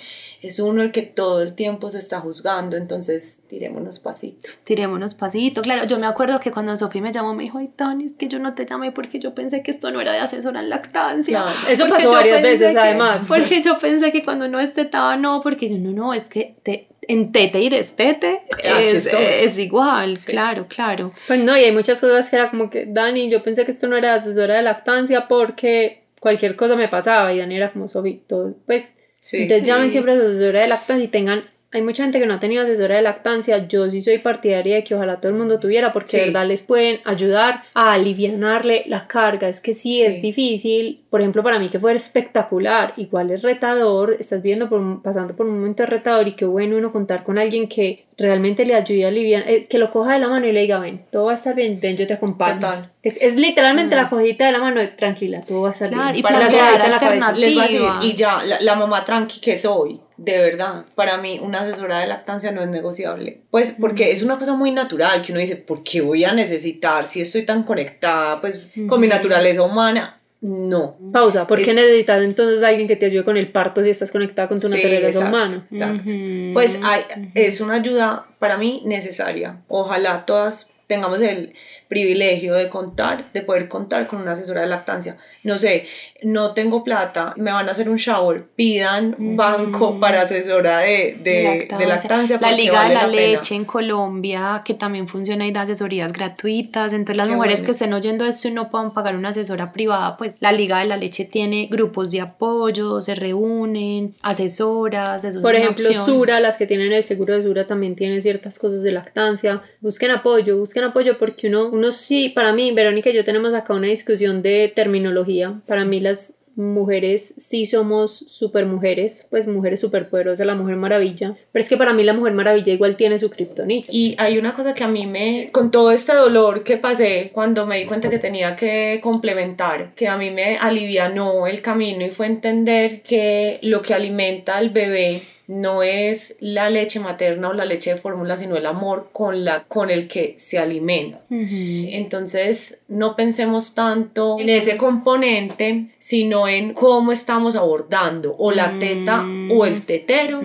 es uno el que todo el tiempo se está juzgando, entonces tirémonos pasito. Tirémonos pasito, claro, yo me acuerdo que cuando Sofía me llamó me dijo, ay es que yo no te llamé porque yo pensé que esto no era de asesora en lactancia. Eso pasó varias veces además. Porque yo pensé que cuando no estetaba no, porque yo no, no, es que te, en tete y destete ah, es, es, igual, claro, claro. Pues no, y hay muchas cosas que era como que, Dani, yo pensé que esto no era de asesora de lactancia porque cualquier cosa me pasaba y Dani era como Sofía, todo, pues entonces llamen siempre a su asesora de lactancia y tengan hay mucha gente que no ha tenido asesora de lactancia. Yo sí soy partidaria de que ojalá todo el mundo tuviera, porque de verdad les pueden ayudar a alivianarle la carga. Es que sí, es difícil. Por ejemplo, para mí que fue espectacular, igual es retador, estás viendo por, pasando por un momento retador y qué bueno uno contar con alguien que realmente le ayude a aliviar, eh, que lo coja de la mano y le diga, ven, todo va a estar bien, ven, yo te acompaño. Es, es, literalmente la cogida de la mano, tranquila, todo va a estar bien. Y para la, la cabeza. Les va a decir, y ya, la, la mamá tranqui que soy de verdad, para mí una asesora de lactancia no es negociable. Pues porque es una cosa muy natural que uno dice, ¿por qué voy a necesitar si estoy tan conectada pues con mi naturaleza humana? No. Pausa, ¿por qué necesitas entonces alguien que te ayude con el parto si estás conectada con tu naturaleza humana? Exacto. Pues hay, es una ayuda para mí necesaria. Ojalá todas tengamos el privilegio de contar, de poder contar con una asesora de lactancia. No sé, no tengo plata, me van a hacer un shower, pidan banco para asesora de, de, lactancia. la Liga de la, Leche en Colombia, que también funciona y da asesorías gratuitas. Entonces las mujeres que estén oyendo esto y no puedan pagar una asesora privada, pues la Liga de la Leche tiene grupos de apoyo, se reúnen, asesoras. Por ejemplo, Sura, las que tienen el seguro de Sura también tienen ciertas cosas de lactancia. Busquen apoyo, busquen apoyo porque uno sí, para mí, Verónica y yo tenemos acá una discusión de terminología. Para mí las mujeres sí somos super mujeres, pues mujeres super poderosas, la mujer maravilla, pero es que para mí la mujer maravilla igual tiene su kriptonita. Y hay una cosa que a mí me, con todo este dolor que pasé cuando me di cuenta que tenía que complementar, que a mí me alivianó el camino y fue entender que lo que alimenta al bebé no es la leche materna o la leche de fórmula, sino el amor con, la, con el que se alimenta. Entonces, no pensemos tanto en ese componente, sino en cómo estamos abordando o la teta o el tetero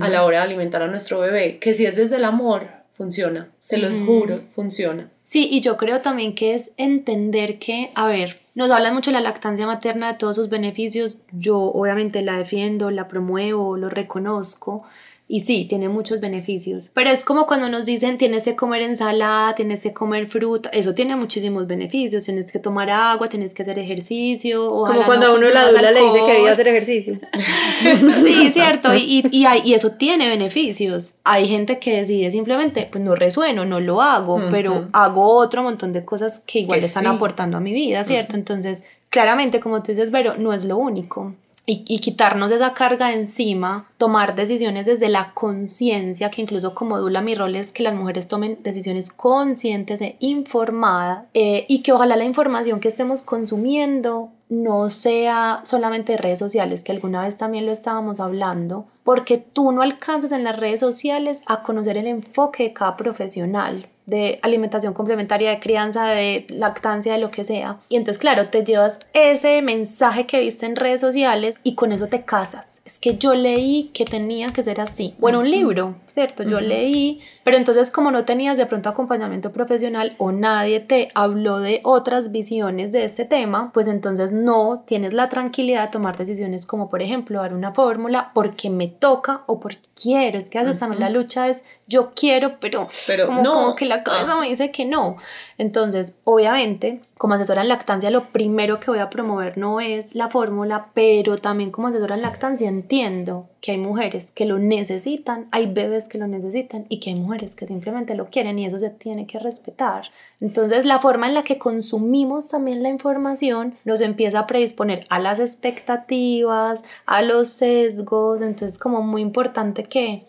a la hora de alimentar a nuestro bebé, que si es desde el amor, funciona, se lo juro, funciona. Sí, y yo creo también que es entender que, a ver, nos hablan mucho de la lactancia materna, de todos sus beneficios. Yo obviamente la defiendo, la promuevo, lo reconozco. Y sí, tiene muchos beneficios. Pero es como cuando nos dicen tienes que comer ensalada, tienes que comer fruta. Eso tiene muchísimos beneficios. Tienes que tomar agua, tienes que hacer ejercicio. Como cuando a uno la dula le dice que debe hacer ejercicio. <laughs> sí, cierto. Y, y, hay, y, eso tiene beneficios. Hay gente que decide simplemente, pues no resueno, no lo hago, pero hago otro montón de cosas que igual están aportando a mi vida, ¿cierto? Entonces, claramente, como tú dices, pero no es lo único. Y, y quitarnos esa carga de encima, tomar decisiones desde la conciencia, que incluso como Dula mi rol es que las mujeres tomen decisiones conscientes e informadas eh, y que ojalá la información que estemos consumiendo no sea solamente de redes sociales, que alguna vez también lo estábamos hablando, porque tú no alcanzas en las redes sociales a conocer el enfoque de cada profesional de alimentación complementaria, de crianza, de lactancia, de lo que sea. Y entonces, claro, te llevas ese mensaje que viste en redes sociales y con eso te casas es que yo leí que tenía que ser así. Bueno, un libro, ¿cierto? Yo leí, pero entonces como no tenías de pronto acompañamiento profesional o nadie te habló de otras visiones de este tema, pues entonces no tienes la tranquilidad de tomar decisiones como por ejemplo dar una fórmula porque me toca o porque quiero. Es que a veces también la lucha es yo quiero, pero, pero como, no. como que la cabeza me dice que no. Entonces, obviamente, como asesora en lactancia, lo primero que voy a promover no es la fórmula, pero también como asesora en lactancia entiendo que hay mujeres que lo necesitan, hay bebés que lo necesitan y que hay mujeres que simplemente lo quieren y eso se tiene que respetar. Entonces, la forma en la que consumimos también la información nos empieza a predisponer a las expectativas, a los sesgos, entonces como muy importante que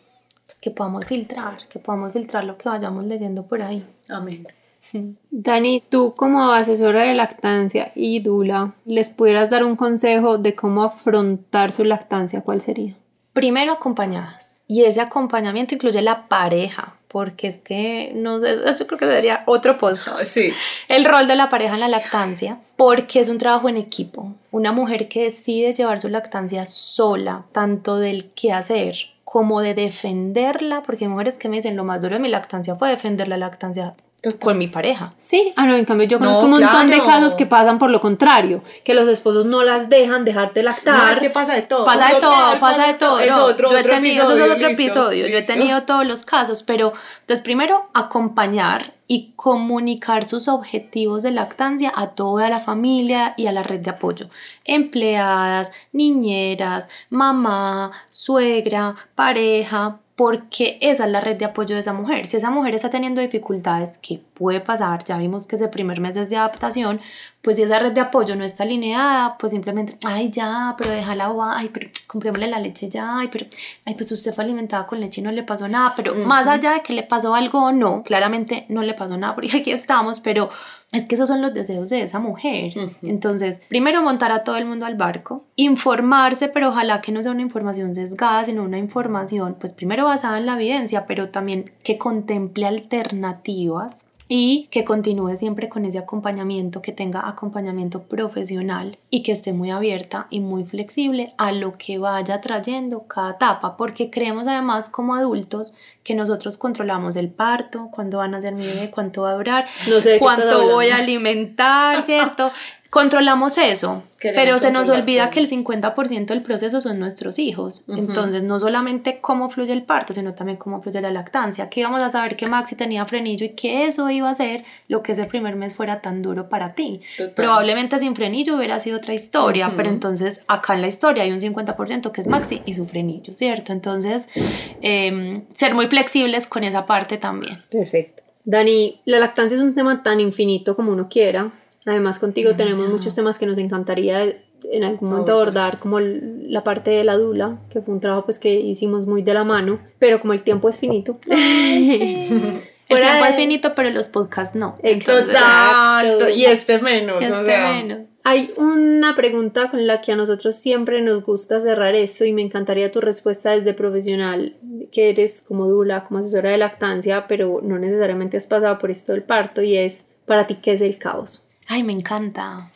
pues, que podamos filtrar, que podamos filtrar lo que vayamos leyendo por ahí. Amén. Dani, tú como asesora de lactancia y Dula, ¿les pudieras dar un consejo de cómo afrontar su lactancia? ¿Cuál sería? Primero acompañadas. Y ese acompañamiento incluye la pareja, porque es que no eso creo que sería otro podcast. <laughs> Sí. El rol de la pareja en la lactancia, porque es un trabajo en equipo. Una mujer que decide llevar su lactancia sola, tanto del qué hacer como de defenderla, porque hay mujeres que me dicen lo más duro de mi lactancia fue defender la lactancia con mi pareja. Sí, ah, no, en cambio yo conozco un montón de casos que pasan por lo contrario, que los esposos no las dejan dejarte lactar. No, es que pasa de todo. Pasa de todo, pasa de todo. Es otro, yo he otro tenido, episodio, eso es otro listo, episodio. Yo he tenido todos los casos, pero entonces primero acompañar y comunicar sus objetivos de lactancia a toda la familia y a la red de apoyo. Empleadas, niñeras, mamá, suegra, pareja, porque esa es la red de apoyo de esa mujer. Si esa mujer está teniendo dificultades, que puede pasar, ya vimos que ese primer mes es de adaptación, pues si esa red de apoyo no está alineada, pues simplemente, ay ya, pero déjala, o, ay, pero comprémosle la leche ya, ay, pero, ay, pues usted fue alimentada con leche y no le pasó nada, pero más allá de que le pasó algo o no, claramente no le pasó nada, porque aquí estamos, pero es que esos son los deseos de esa mujer. Ujú. Entonces, primero montar a todo el mundo al barco, informarse, pero ojalá que no sea una información sesgada, sino una información, pues primero basada en la evidencia, pero también que contemple alternativas y que continúe siempre con ese acompañamiento, que tenga acompañamiento profesional y que esté muy abierta y muy flexible a lo que vaya trayendo cada etapa, porque creemos además como adultos que nosotros controlamos el parto, cuándo van a ser mi bebé, cuánto va a durar, No sé cuánto voy a alimentar, ¿cierto? <laughs> Controlamos eso, Queremos pero se nos olvida que el 50% del proceso son nuestros hijos. Entonces, no solamente cómo fluye el parto, sino también cómo fluye la lactancia. Que íbamos a saber que Maxi tenía frenillo y que eso iba a ser lo que ese primer mes fuera tan duro para ti. Total. Probablemente sin frenillo hubiera sido otra historia, Ujú. pero entonces acá en la historia hay un 50% que es Maxi y su frenillo, ¿cierto? Entonces, em, ser muy flexibles con esa parte también. Perfecto. Dani, la lactancia es un tema tan infinito como uno quiera. Además, contigo tenemos muchos temas que nos encantaría en algún momento abordar, como la parte de la dula, que fue un trabajo pues que hicimos muy de la mano, pero como el tiempo es finito. <laughs> <laughs> El tiempo de- es finito, pero los podcasts no. Exacto. Exacto. Y este menos. Este o sea, menos. Hay una pregunta con la que a nosotros siempre nos gusta cerrar eso y me encantaría tu respuesta desde profesional, que eres como dula, como asesora de lactancia, pero no necesariamente has pasado por esto del parto y es, para ti, ¿qué es el caos? Ay, me encanta.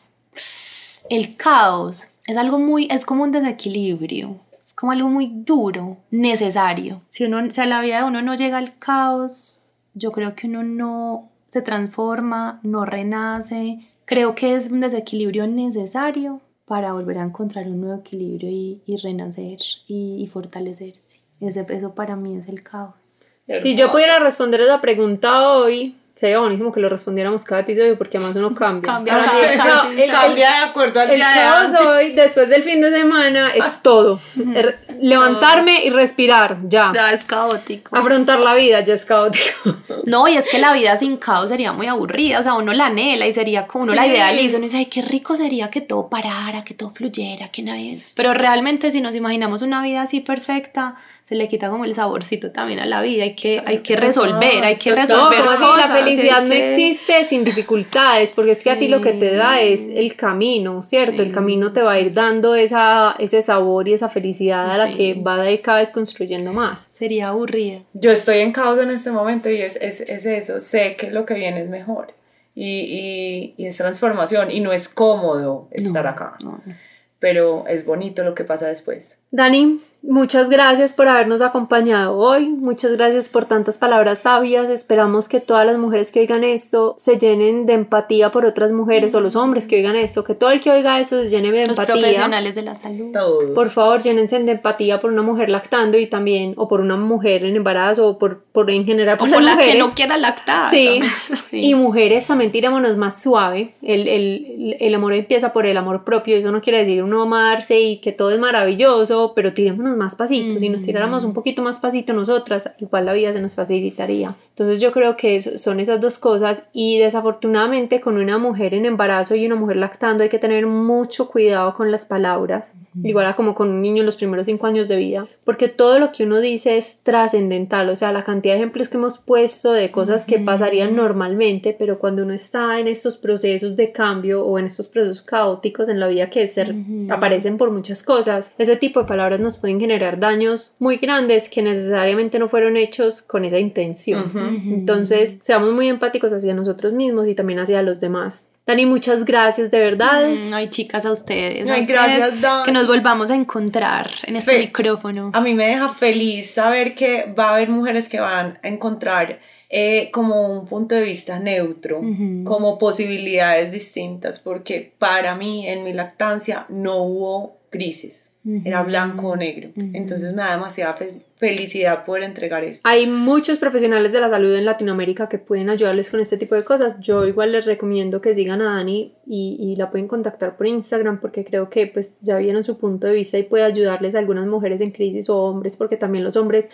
El caos es algo muy, es como un desequilibrio, es como algo muy duro, necesario. Si uno, si a la vida de uno no llega al caos, yo creo que uno no se transforma, no renace. Creo que es un desequilibrio necesario para volver a encontrar un nuevo equilibrio y, y renacer y, y fortalecerse. Ese, eso para mí es el caos. Si yo pudiera responder esa pregunta hoy, sería buenísimo que lo respondiéramos cada episodio porque además uno cambia. Cambia cada- el, cada el- Cambia de acuerdo al el día de antes. hoy, después del fin de semana, es todo. Er- levantarme y respirar, ya. Ya es caótico. Afrontar la vida ya es caótico. <laughs> No, y es que la vida sin caos sería muy aburrida, o sea, uno la anhela y sería como uno la Sí. idealiza, uno dice, ay, qué rico sería que todo parara, que todo fluyera, que nadie... Pero realmente si nos imaginamos una vida así perfecta, se le quita como el saborcito también a la vida, hay que, hay que resolver, hay que. No, resolver como así? cosas, La felicidad no que- existe sin dificultades, porque es que a ti lo que te da Sí. es el camino, ¿cierto? El Sí. camino te va a ir dando esa, ese sabor y esa felicidad a la Sí. que va a ir cada vez construyendo más. Sería aburrida. Yo estoy en caos en este momento y es, es, es eso, sé que lo que viene es mejor y, y, y es transformación y no es cómodo estar No, acá, no, no. pero es bonito lo que pasa después. Dani, muchas gracias por habernos acompañado hoy, muchas gracias por tantas palabras sabias, esperamos que todas las mujeres que oigan esto se llenen de empatía por otras mujeres o los hombres que oigan esto, que todo el que oiga eso se llene de Los empatía. profesionales de la salud. Todos. Por favor, llénense de empatía por una mujer lactando y también, o por una mujer en embarazo, o por, por en general O por, por las la que mujeres. no quiera lactar. Sí. <laughs> Y mujeres también tirémonos más suave. El, el, el amor empieza por el amor propio. Eso no quiere decir uno amarse y que todo es maravilloso, pero tirémonos más pasito. Si nos tiráramos un poquito más pasito nosotras, igual la vida se nos facilitaría. Entonces yo creo que son esas dos cosas y desafortunadamente con una mujer en embarazo y una mujer lactando hay que tener mucho cuidado con las palabras, igual a como con un niño en los primeros cinco años de vida, porque todo lo que uno dice es trascendental, o sea, la cantidad de ejemplos que hemos puesto de cosas que pasarían normalmente, pero cuando uno está en estos procesos de cambio o en estos procesos caóticos en la vida que se aparecen por muchas cosas, ese tipo de palabras nos pueden generar daños muy grandes que necesariamente no fueron hechos con esa intención. Entonces, seamos muy empáticos hacia nosotros mismos y también hacia los demás. Dani, muchas gracias de verdad. Mm, Ay, chicas, a ustedes. a Ay, ustedes, gracias, Dan. Que nos volvamos a encontrar en este Fe- micrófono. A mí me deja feliz saber que va a haber mujeres que van a encontrar eh, como un punto de vista neutro, como posibilidades distintas, porque para mí en mi lactancia no hubo grises, era blanco o negro. Ujú. Entonces me da demasiada fe- felicidad poder entregar eso. Hay muchos profesionales de la salud en Latinoamérica que pueden ayudarles con este tipo de cosas. Yo igual les recomiendo que sigan a Dani y, y la pueden contactar por Instagram porque creo que pues ya vieron su punto de vista y puede ayudarles a algunas mujeres en crisis o hombres porque también los hombres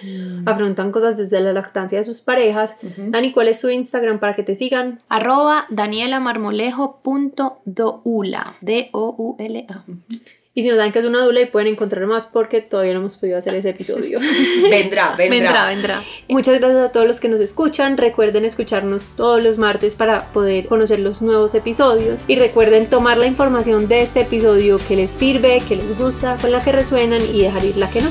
afrontan cosas desde la lactancia de sus parejas. Ujú. Dani, ¿cuál es su Instagram para que te sigan? Arroba danielamarmolejo.doula. D-O-U-L-A. Y si nos dan que es una dula y pueden encontrar más porque todavía no hemos podido hacer ese episodio. <laughs> Vendrá, <laughs> vendrá. Vendrá, vendrá. Muchas gracias a todos los que nos escuchan. Recuerden escucharnos todos los martes para poder conocer los nuevos episodios. Y recuerden tomar la información de este episodio que les sirve, que les gusta, con la que resuenan y dejar ir la que no.